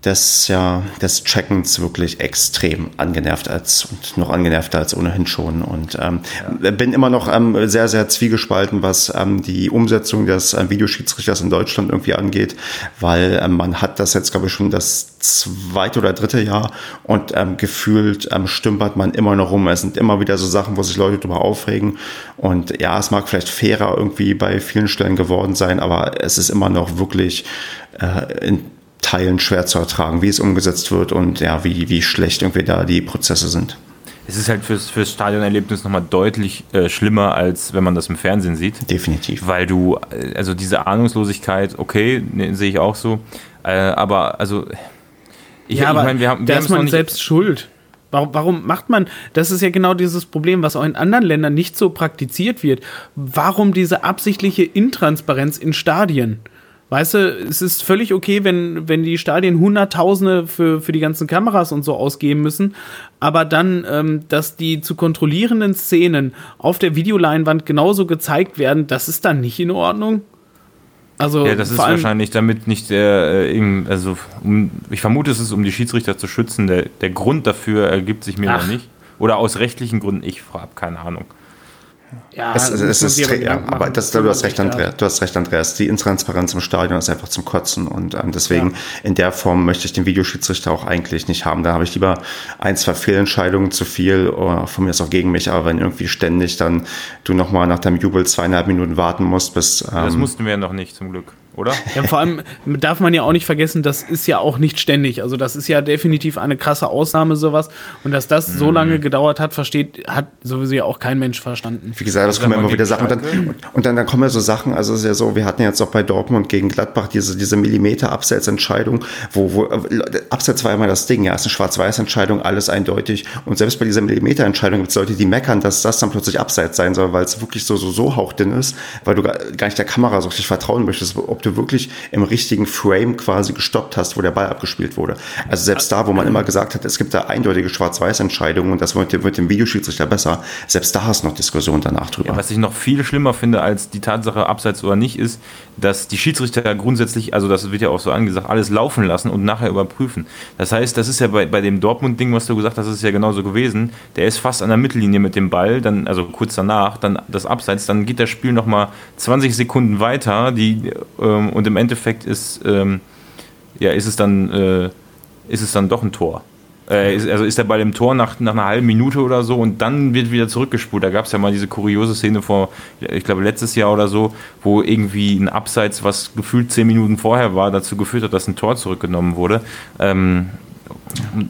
des, ja, des Checkens wirklich extrem angenervt als und noch angenervter als ohnehin schon. Und ähm, ja. bin immer noch ähm, sehr, sehr zwiegespalten, was ähm, die Umsetzung des ähm, Videoschiedsrichters in Deutschland irgendwie angeht, weil ähm, man hat das jetzt, glaube ich, schon das zweite oder dritte Jahr und ähm, gefühlt ähm, stümpert man immer noch rum. Es sind immer wieder so Sachen, wo sich Leute drüber aufregen. Und ja, es mag vielleicht fairer irgendwie bei vielen Stellen geworden sein, aber es ist immer noch wirklich äh, in Teilen schwer zu ertragen, wie es umgesetzt wird und ja, wie, wie schlecht irgendwie da die Prozesse sind.
Es ist halt fürs, fürs Stadionerlebnis nochmal deutlich äh, schlimmer, als wenn man das im Fernsehen sieht.
Definitiv.
Weil du, äh, also diese Ahnungslosigkeit, okay, ne, sehe ich auch so, äh, aber also.
Ich, ja, ich meine, wir haben. Da ist man selbst schuld. Warum, warum macht man, das ist ja genau dieses Problem, was auch in anderen Ländern nicht so praktiziert wird. Warum diese absichtliche Intransparenz in Stadien? Weißt du, es ist völlig okay, wenn, wenn die Stadien Hunderttausende für, für die ganzen Kameras und so ausgeben müssen, aber dann, ähm, dass die zu kontrollierenden Szenen auf der Videoleinwand genauso gezeigt werden, das ist dann nicht in Ordnung.
Also ja, das ist wahrscheinlich damit nicht der, äh, also um, ich vermute, es ist um die Schiedsrichter zu schützen. Der, der Grund dafür ergibt sich mir Ach. noch nicht. Oder aus rechtlichen Gründen, ich habe keine Ahnung.
Ja, es, es ist, ja, aber das, du, hast recht, Andreas, du hast recht, Andreas. Die Intransparenz im Stadion ist einfach zum Kotzen und ähm, deswegen ja. in der Form möchte ich den Videoschiedsrichter auch eigentlich nicht haben. Da habe ich lieber ein, zwei Fehlentscheidungen zu viel oder von mir ist auch gegen mich, aber wenn irgendwie ständig dann du nochmal nach deinem Jubel zweieinhalb Minuten warten musst, bis.
Ähm, das mussten wir ja noch nicht, zum Glück oder?
Ja, vor allem darf man ja auch nicht vergessen, das ist ja auch nicht ständig. Also das ist ja definitiv eine krasse Ausnahme, sowas. Und dass das so mhm. lange gedauert hat, versteht, hat sowieso ja auch kein Mensch verstanden.
Wie gesagt, das kommen ja immer wieder Sachen. Und dann, und dann, dann kommen ja so Sachen, also es ist ja so, wir hatten jetzt auch bei Dortmund gegen Gladbach diese, diese Millimeter-Abseitsentscheidung, wo, wo Abseits war immer das Ding, ja, es ist eine Schwarz-Weiß-Entscheidung, alles eindeutig. Und selbst bei dieser Millimeter-Entscheidung gibt es Leute, die meckern, dass das dann plötzlich Abseits sein soll, weil es wirklich so, so, so hauchdünn ist, weil du gar nicht der Kamera so richtig vertrauen möchtest, ob du du wirklich im richtigen Frame quasi gestoppt hast, wo der Ball abgespielt wurde. Also selbst da, wo man immer gesagt hat, es gibt da eindeutige Schwarz-Weiß-Entscheidungen und das wird, wird dem Videoschiedsrichter besser, selbst da hast du noch Diskussionen danach drüber.
Ja, was ich noch viel schlimmer finde als die Tatsache, abseits oder nicht, ist, dass die Schiedsrichter grundsätzlich, also das wird ja auch so angesagt, alles laufen lassen und nachher überprüfen. Das heißt, das ist ja bei, bei dem Dortmund-Ding, was du gesagt hast, ist ja genauso gewesen. Der ist fast an der Mittellinie mit dem Ball, dann, also kurz danach, dann das Abseits, dann geht das Spiel nochmal 20 Sekunden weiter, die, ähm, und im Endeffekt ist, ähm, ja, ist es dann, äh, ist es dann doch ein Tor. Äh, ist, also ist der Ball im Tor nach, nach einer halben Minute oder so und dann wird wieder zurückgespult. Da gab es ja mal diese kuriose Szene vor, ich glaube letztes Jahr oder so, wo irgendwie ein Abseits, was gefühlt zehn Minuten vorher war, dazu geführt hat, dass ein Tor zurückgenommen wurde. Ähm,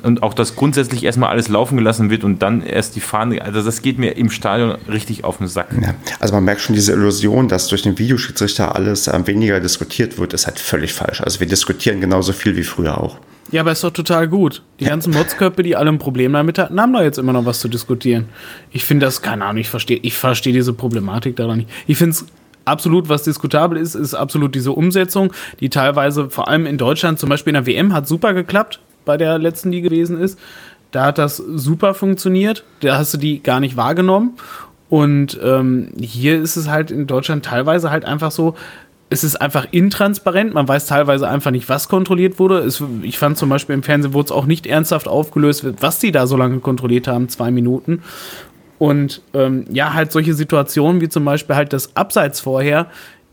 und auch, dass grundsätzlich erstmal alles laufen gelassen wird und dann erst die Fahne, also das geht mir im Stadion richtig auf den Sack.
Ja, also man merkt schon diese Illusion, dass durch den Videoschiedsrichter alles äh, weniger diskutiert wird, ist halt völlig falsch. Also wir diskutieren genauso viel wie früher auch.
Ja, aber ist doch total gut. Die ganzen Motzköpfe, die alle ein Problem damit hatten, haben da jetzt immer noch was zu diskutieren. Ich finde das, keine Ahnung, ich verstehe ich versteh diese Problematik daran nicht. Ich finde es absolut, was diskutabel ist, ist absolut diese Umsetzung, die teilweise, vor allem in Deutschland, zum Beispiel in der WM, hat super geklappt, bei der letzten, die gewesen ist. Da hat das super funktioniert. Da hast du die gar nicht wahrgenommen. Und ähm, hier ist es halt in Deutschland teilweise halt einfach so, es ist einfach intransparent. Man weiß teilweise einfach nicht, was kontrolliert wurde. Es, ich fand zum Beispiel im Fernsehen wurde es auch nicht ernsthaft aufgelöst, was die da so lange kontrolliert haben, zwei Minuten. Und ähm, ja, halt solche Situationen wie zum Beispiel halt das Abseits vorher,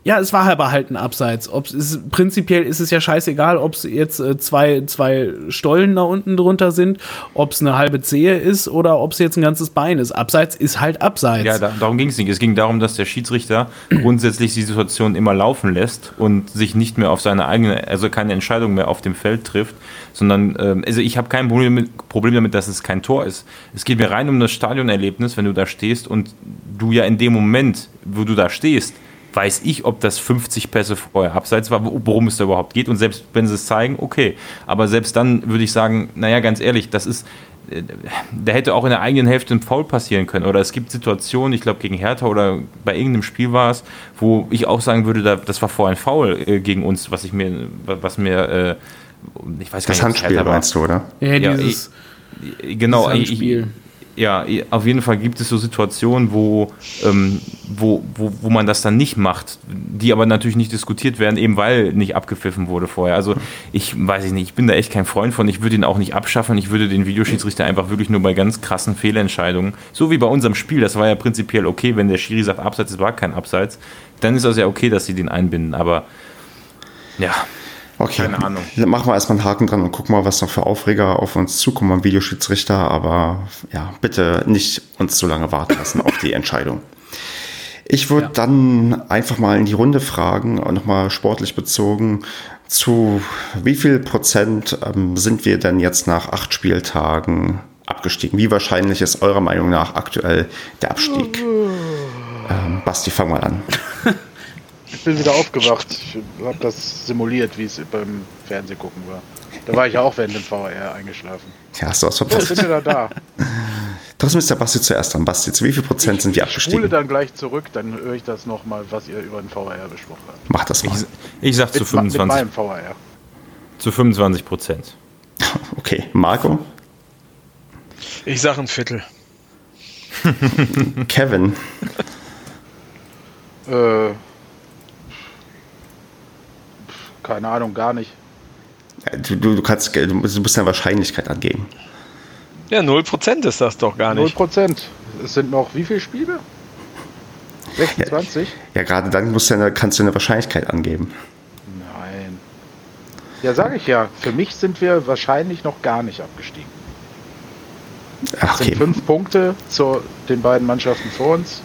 ja, es war aber halt ein Abseits. Ob's ist, prinzipiell ist es ja scheißegal, ob es jetzt äh, zwei, zwei Stollen da unten drunter sind, ob es eine halbe Zehe ist oder ob es jetzt ein ganzes Bein ist. Abseits ist halt Abseits.
Ja, da, darum ging es nicht. Es ging darum, dass der Schiedsrichter grundsätzlich die Situation immer laufen lässt und sich nicht mehr auf seine eigene, also keine Entscheidung mehr auf dem Feld trifft, sondern, ähm, also ich habe kein Problem, mit, Problem damit, dass es kein Tor ist. Es geht mir rein um das Stadionerlebnis, wenn du da stehst und du ja in dem Moment, wo du da stehst, weiß ich, ob das 50 Pässe vorher abseits war, worum es da überhaupt geht. Und selbst wenn sie es zeigen, okay. Aber selbst dann würde ich sagen, naja, ganz ehrlich, das ist, äh, da hätte auch in der eigenen Hälfte ein Foul passieren können. Oder es gibt Situationen, ich glaube gegen Hertha oder bei irgendeinem Spiel war es, wo ich auch sagen würde, das war vorher ein Foul äh, gegen uns, was ich mir, was mir, äh,
ich weiß gar nicht, das Handspiel meinst du, oder?
Ja, dieses,
ja ich, genau, ich, ja, auf jeden Fall gibt es so Situationen, wo, ähm, wo, wo, wo man das dann nicht macht, die aber natürlich nicht diskutiert werden, eben weil nicht abgepfiffen wurde vorher. Also ich weiß ich nicht, ich bin da echt kein Freund von, ich würde ihn auch nicht abschaffen, ich würde den Videoschiedsrichter einfach wirklich nur bei ganz krassen Fehlentscheidungen, so wie bei unserem Spiel, das war ja prinzipiell okay, wenn der Schiri sagt Abseits, es war kein Abseits, dann ist das ja okay, dass sie den einbinden, aber ja,
Okay, Keine Ahnung. Dann machen wir erstmal einen Haken dran und gucken mal, was noch für Aufreger auf uns zukommen am Videoschiedsrichter. Aber ja, bitte nicht uns so lange warten lassen auf die Entscheidung. Ich würde ja. dann einfach mal in die Runde fragen, nochmal sportlich bezogen, zu wie viel Prozent ähm, sind wir denn jetzt nach acht Spieltagen abgestiegen? Wie wahrscheinlich ist eurer Meinung nach aktuell der Abstieg? Ähm, Basti, fang mal an.
Ich bin wieder aufgewacht. Ich habe das simuliert, wie es beim Fernsehgucken war. Da war ich ja auch während dem VR eingeschlafen.
Ja, hast du was verpasst.
Oh, sind wir da?
Trotzdem ist der Basti zuerst dran. Basti, zu wie viel Prozent
ich,
sind wir abgestiegen? Ich
spule dann gleich zurück, dann höre ich das nochmal, was ihr über den VR besprochen habt.
Mach das mal.
Ich, ich sag zu 25. Mit meinem VR. Zu 25 Prozent.
Okay, Marco?
Ich sag ein Viertel.
Kevin?
äh, keine Ahnung, gar nicht.
Du, du, kannst, du musst eine Wahrscheinlichkeit angeben.
Ja, 0% ist das doch gar nicht.
0%. Es sind noch wie viele Spiele? 26?
Ja, ja gerade dann musst du eine, kannst du eine Wahrscheinlichkeit angeben.
Nein. Ja, sage ich ja. Für mich sind wir wahrscheinlich noch gar nicht abgestiegen. Ach, okay. sind fünf Punkte zu den beiden Mannschaften vor uns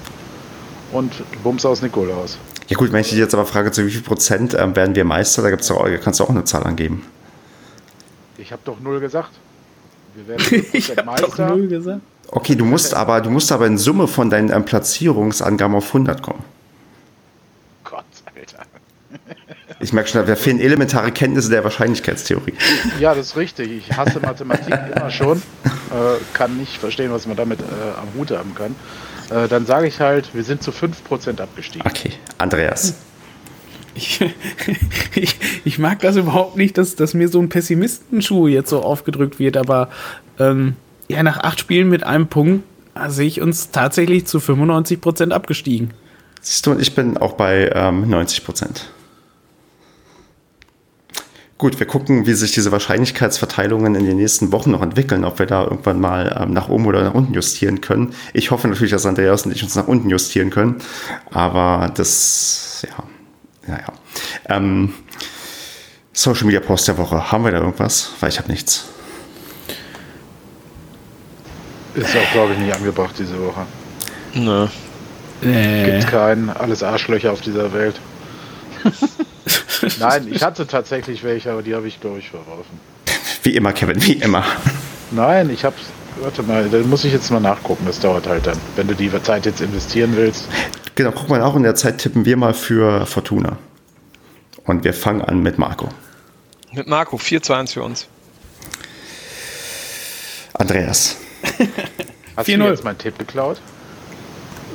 und Bums aus Nikolaus.
Ja gut, wenn ich dich jetzt aber frage, zu wie viel Prozent ähm, werden wir Meister, da gibt's doch, kannst du auch eine Zahl angeben.
Ich habe doch null gesagt. Wir werden ich habe doch null
gesagt. Okay, du musst aber, du musst aber in Summe von deinen ähm, Platzierungsangaben auf 100 kommen.
Gott, Alter.
Ich merke schon, da fehlen elementare Kenntnisse der Wahrscheinlichkeitstheorie.
Ja, das ist richtig. Ich hasse Mathematik immer schon. Äh, kann nicht verstehen, was man damit äh, am Hut haben kann. Äh, dann sage ich halt, wir sind zu 5% abgestiegen.
Okay, Andreas.
ich, ich, ich, mag das überhaupt nicht, dass, dass mir so ein Pessimistenschuh jetzt so aufgedrückt wird, aber ähm, ja, nach acht Spielen mit einem Punkt sehe ich uns tatsächlich zu 95 Prozent abgestiegen.
Siehst du, und ich bin auch bei ähm, 90 Prozent. Gut, wir gucken, wie sich diese Wahrscheinlichkeitsverteilungen in den nächsten Wochen noch entwickeln, ob wir da irgendwann mal ähm, nach oben oder nach unten justieren können. Ich hoffe natürlich, dass Andreas und ich uns nach unten justieren können, aber das, ja, naja. Ähm, Social Media Post der Woche, haben wir da irgendwas? Weil ich habe nichts.
Ist auch, glaube ich, nicht angebracht diese Woche.
Nö.
Nee. Gibt keinen, alles Arschlöcher auf dieser Welt. Nein, ich hatte tatsächlich welche, aber die habe ich, glaube ich, verworfen.
Wie immer, Kevin, wie immer.
Nein, ich habe Warte mal, da muss ich jetzt mal nachgucken. Das dauert halt dann, wenn du die Zeit jetzt investieren willst.
Genau, guck mal auch in der Zeit tippen wir mal für Fortuna. Und wir fangen an mit Marco.
Mit Marco, 4 zu 1 für uns.
Andreas.
Hast du jetzt meinen Tipp geklaut?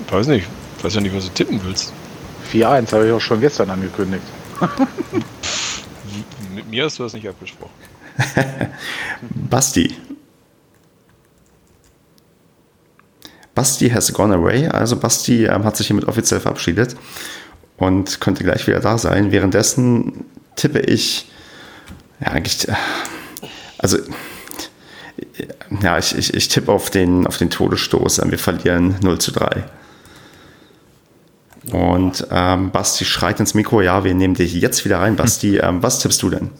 Weiß nicht. Weiß ja nicht, was du tippen willst.
4-1 habe ich auch schon gestern angekündigt.
Mit mir hast du das nicht abgesprochen.
Basti. Basti has gone away. Also Basti ähm, hat sich hiermit offiziell verabschiedet und könnte gleich wieder da sein. Währenddessen tippe ich, ja eigentlich, äh, also ja, ich, ich, ich tippe auf den, auf den Todesstoß. Wir verlieren 0 zu 3. Und ähm, Basti schreit ins Mikro, ja, wir nehmen dich jetzt wieder rein. Basti, ähm, was tippst du denn?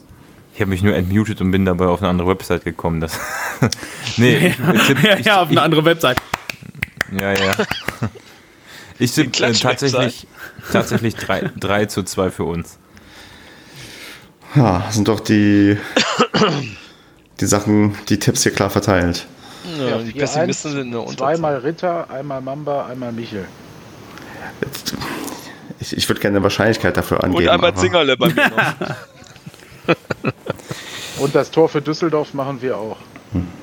Ich habe mich nur entmutet und bin dabei auf eine andere Website gekommen. Das nee,
ich, tipp, ja, ja, auf eine andere Website.
Ja, ja. Ich tippe äh, tatsächlich, tatsächlich 3, 3 zu 2 für uns.
Ja, sind doch die, die Sachen, die Tipps hier klar verteilt.
Ja, die Pessimisten sind eine Zweimal Ritter, einmal Mamba, einmal Michel.
Ich, ich würde gerne eine Wahrscheinlichkeit dafür angeben.
Und einmal Zingerle bei mir noch.
Und das Tor für Düsseldorf machen wir auch.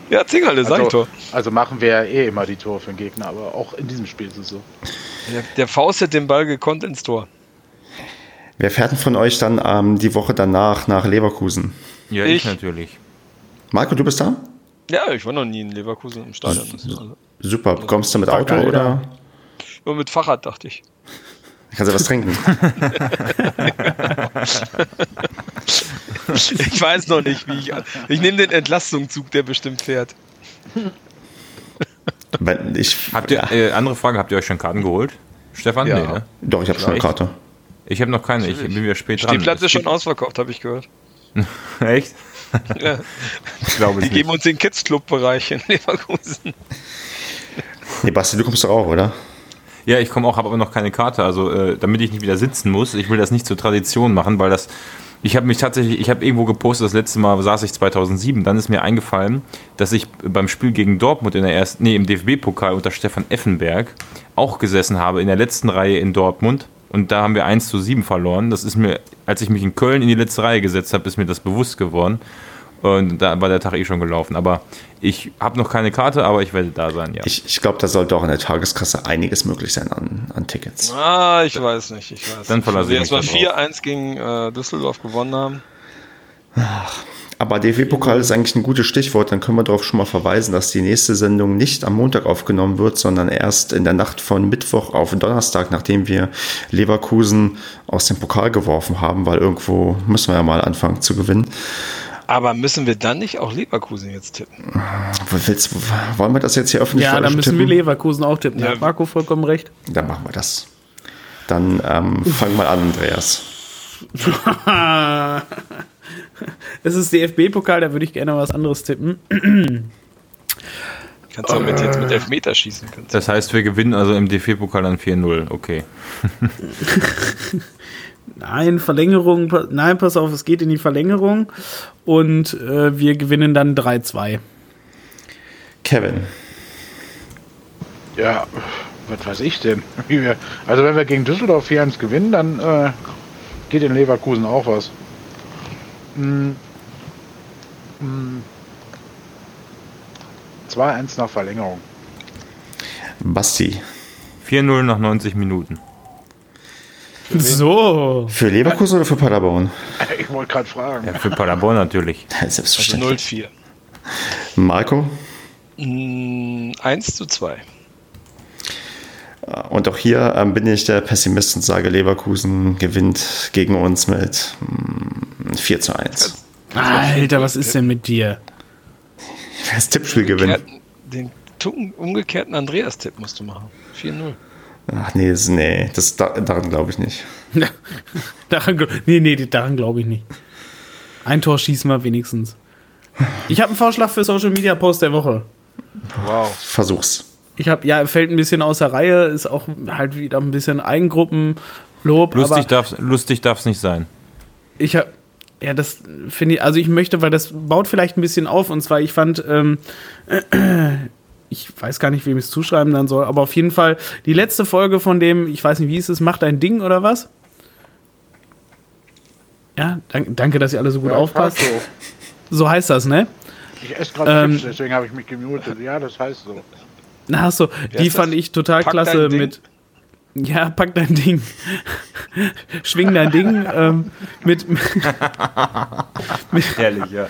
Ja, Zingerle,
also,
sag Tor.
Also machen wir ja eh immer die Tore für den Gegner, aber auch in diesem Spiel ist es so.
Der, der Faust hat den Ball gekonnt ins Tor.
Wer fährt denn von euch dann ähm, die Woche danach nach Leverkusen?
Ja, ich, ich natürlich.
Marco, du bist da?
Ja, ich war noch nie in Leverkusen im Stadion.
Super. Kommst du mit Auto oder?
Nur mit Fahrrad, dachte ich.
Kannst du was trinken?
ich weiß noch nicht, wie ich. Ich nehme den Entlastungszug, der bestimmt fährt.
Ich, habt ihr, äh, andere Frage, habt ihr euch schon Karten geholt? Stefan?
Ja. Nee, ne? Doch, ich habe schon eine Karte.
Ich habe noch keine, ich bin wieder spät
dran. Die Platz ist schon ausverkauft, habe ich gehört.
Echt?
Ja. Ich glaube Die geben uns den Kids-Club-Bereich in Leverkusen.
Nee, Basti, du kommst doch auch, oder?
Ja, ich komme auch, habe aber noch keine Karte. Also, äh, damit ich nicht wieder sitzen muss. Ich will das nicht zur Tradition machen, weil das. Ich habe mich tatsächlich, ich habe irgendwo gepostet, das letzte Mal saß ich 2007, dann ist mir eingefallen, dass ich beim Spiel gegen Dortmund in der ersten, nee, im DFB-Pokal unter Stefan Effenberg auch gesessen habe, in der letzten Reihe in Dortmund. Und da haben wir 1 zu 7 verloren. Das ist mir, als ich mich in Köln in die letzte Reihe gesetzt habe, ist mir das bewusst geworden. Und da war der Tag eh schon gelaufen. Aber ich habe noch keine Karte, aber ich werde da sein, ja.
Ich, ich glaube, da sollte auch in der Tageskasse einiges möglich sein an, an Tickets.
Ah, ich weiß nicht. Ich weiß
dann verlasse
ich also mich. Erstmal 4-1 gegen äh, Düsseldorf gewonnen haben.
Ach, aber DFB-Pokal ist eigentlich ein gutes Stichwort. Dann können wir darauf schon mal verweisen, dass die nächste Sendung nicht am Montag aufgenommen wird, sondern erst in der Nacht von Mittwoch auf Donnerstag, nachdem wir Leverkusen aus dem Pokal geworfen haben, weil irgendwo müssen wir ja mal anfangen zu gewinnen.
Aber müssen wir dann nicht auch Leverkusen jetzt tippen?
Willst, wollen wir das jetzt hier öffentlich
Ja, dann müssen tippen? wir Leverkusen auch tippen. Ja. Hat Marco vollkommen recht.
Dann machen wir das. Dann ähm, fang mal an, Andreas.
es ist DFB-Pokal, da würde ich gerne was anderes tippen.
Kannst du damit jetzt mit Elfmeter schießen.
Das heißt, wir gewinnen also im DFB-Pokal dann 4-0. Okay.
Nein, Verlängerung, nein, pass auf, es geht in die Verlängerung und äh, wir gewinnen dann 3-2.
Kevin.
Ja, was weiß ich denn? Also wenn wir gegen Düsseldorf 4-1 gewinnen, dann äh, geht in Leverkusen auch was. Hm. Hm. 2-1 nach Verlängerung.
Basti.
4-0 nach 90 Minuten.
So.
Für Leverkusen oder für Paderborn?
Ich wollte gerade fragen.
Ja, für Paderborn natürlich.
Also
Selbstverständlich.
0-4.
Marco?
Mm, 1 zu 2.
Und auch hier ähm, bin ich der Pessimist und sage, Leverkusen gewinnt gegen uns mit mm, 4 zu 1.
Alter, was ist denn mit dir?
Das Tippspiel gewinnen.
Den umgekehrten Andreas-Tipp musst du machen. 4-0.
Ach nee, das, nee, das, da, daran glaube ich nicht.
daran, nee, nee, daran glaube ich nicht. Ein Tor schießen wir wenigstens. Ich habe einen Vorschlag für Social Media Post der Woche.
Wow.
Versuch's.
Ich habe, ja, fällt ein bisschen aus der Reihe, ist auch halt wieder ein bisschen Eigengruppenlob.
Lustig darf lustig darf's nicht sein.
ich habe, ja, das finde ich, also ich möchte, weil das baut vielleicht ein bisschen auf und zwar, ich fand, ähm, ich weiß gar nicht, wem ich es zuschreiben dann soll, aber auf jeden Fall die letzte Folge von dem, ich weiß nicht, wie ist es, macht ein Ding oder was? Ja, dank, danke, dass ihr alle so gut
Ja,
aufpasst.
so.
So heißt das, ne?
Ich esse gerade
Ähm,
Chips, deswegen habe ich mich gemutet. Ja, das heißt so.
Na, du, die fand
das?
ich total
Pack
klasse
dein
mit. Ja, pack dein Ding. Schwing dein Ding. Ähm, mit,
Ehrlich, ja.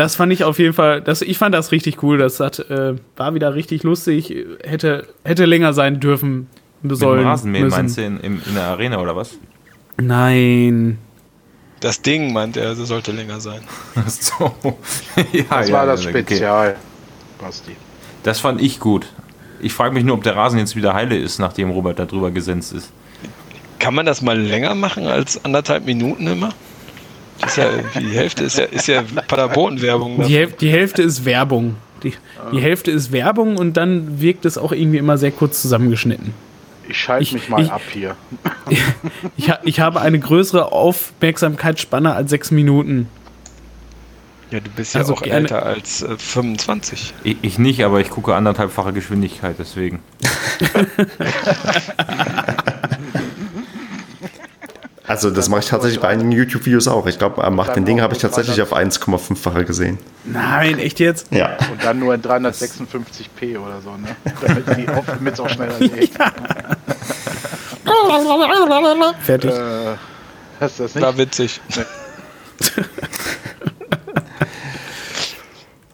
Das fand ich auf jeden Fall, das, ich fand das richtig cool. Das hat, äh, war wieder richtig lustig. Hätte, hätte länger sein dürfen
Mit
sollen.
dem Rasenmähen
müssen.
meinst du in, in, in der Arena oder was?
Nein.
Das Ding, meint er, das sollte länger sein.
Ach so. ja,
Das
ja,
war das
okay.
Spezial, Basti.
Das fand ich gut. Ich frage mich nur, ob der Rasen jetzt wieder heile ist, nachdem Robert da drüber gesenzt ist.
Kann man das mal länger machen als anderthalb Minuten immer? Das ist ja, die Hälfte ist ja, ist ja Paderborn-Werbung.
Die, Häl- die Hälfte ist Werbung. Die, die Hälfte ist Werbung und dann wirkt es auch irgendwie immer sehr kurz zusammengeschnitten.
Ich schalte
Ich-
mich mal
ich-
ab hier.
Ich, ha, ich habe eine größere Aufmerksamkeitsspanne als sechs Minuten.
Ja, du bist ja
Also
auch
gerne-
älter als äh, 25.
Ich, ich nicht, aber ich gucke anderthalbfache Geschwindigkeit, deswegen.
Also das mache ich tatsächlich bei einigen YouTube-Videos auch. Ich glaube, äh, macht den Ding habe ich tatsächlich auf 1,5-fache gesehen.
Nein, echt jetzt?
Ja.
Und dann nur in 356p oder so, ne? Damit die auch, damit es auch schneller geht.
Fertig.
Äh, hast du das nicht?
War witzig.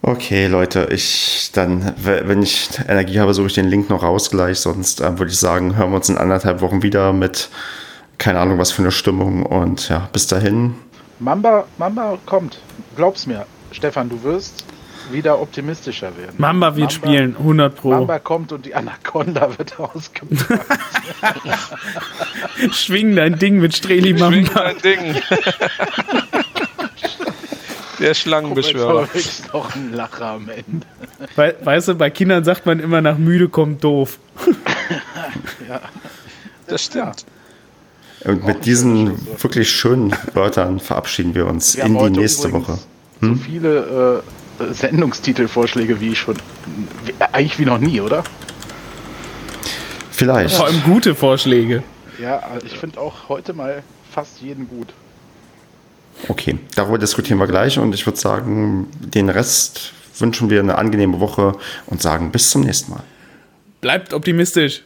Okay, Leute, ich dann, wenn ich Energie habe, suche ich den Link noch raus gleich. Sonst äh, würde ich sagen, hören wir uns in anderthalb Wochen wieder mit keine Ahnung was für eine Stimmung. Und ja, bis dahin.
Mamba, Mamba kommt. Glaub's mir, Stefan, du wirst wieder optimistischer werden.
Mamba wird spielen, 100 Pro.
Mamba kommt und die Anaconda wird ausgepackt.
Schwing dein Ding mit Streli
Schwing
Mamba.
dein Ding. Der Schlangenbeschwörer.
Ist noch ein Lacher am Ende.
We weißt du, bei Kindern sagt man immer, nach müde kommt doof.
Das stimmt.
Und mit diesen wirklich schönen Wörtern verabschieden wir uns
Wir
in die nächste Woche.
So viele äh, Sendungstitelvorschläge wie schon. Wie, eigentlich wie noch nie, oder?
Vielleicht.
Vor allem gute Vorschläge.
Ja, ich finde auch heute mal fast jeden gut.
Okay, darüber diskutieren wir gleich und ich würde sagen, den Rest wünschen wir eine angenehme Woche und sagen bis zum nächsten Mal.
Bleibt optimistisch.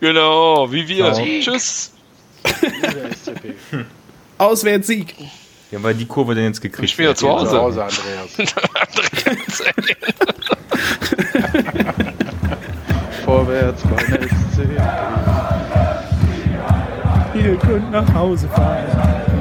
Genau, wie wir. Tschüss.
Auswärtssieg.
Ja, weil die Kurve denn jetzt
Ich
gekriegt
spiele zu
Zu
Hause.
Hause, Andreas. Vorwärts beim SCP.
Ihr könnt nach Hause fahren.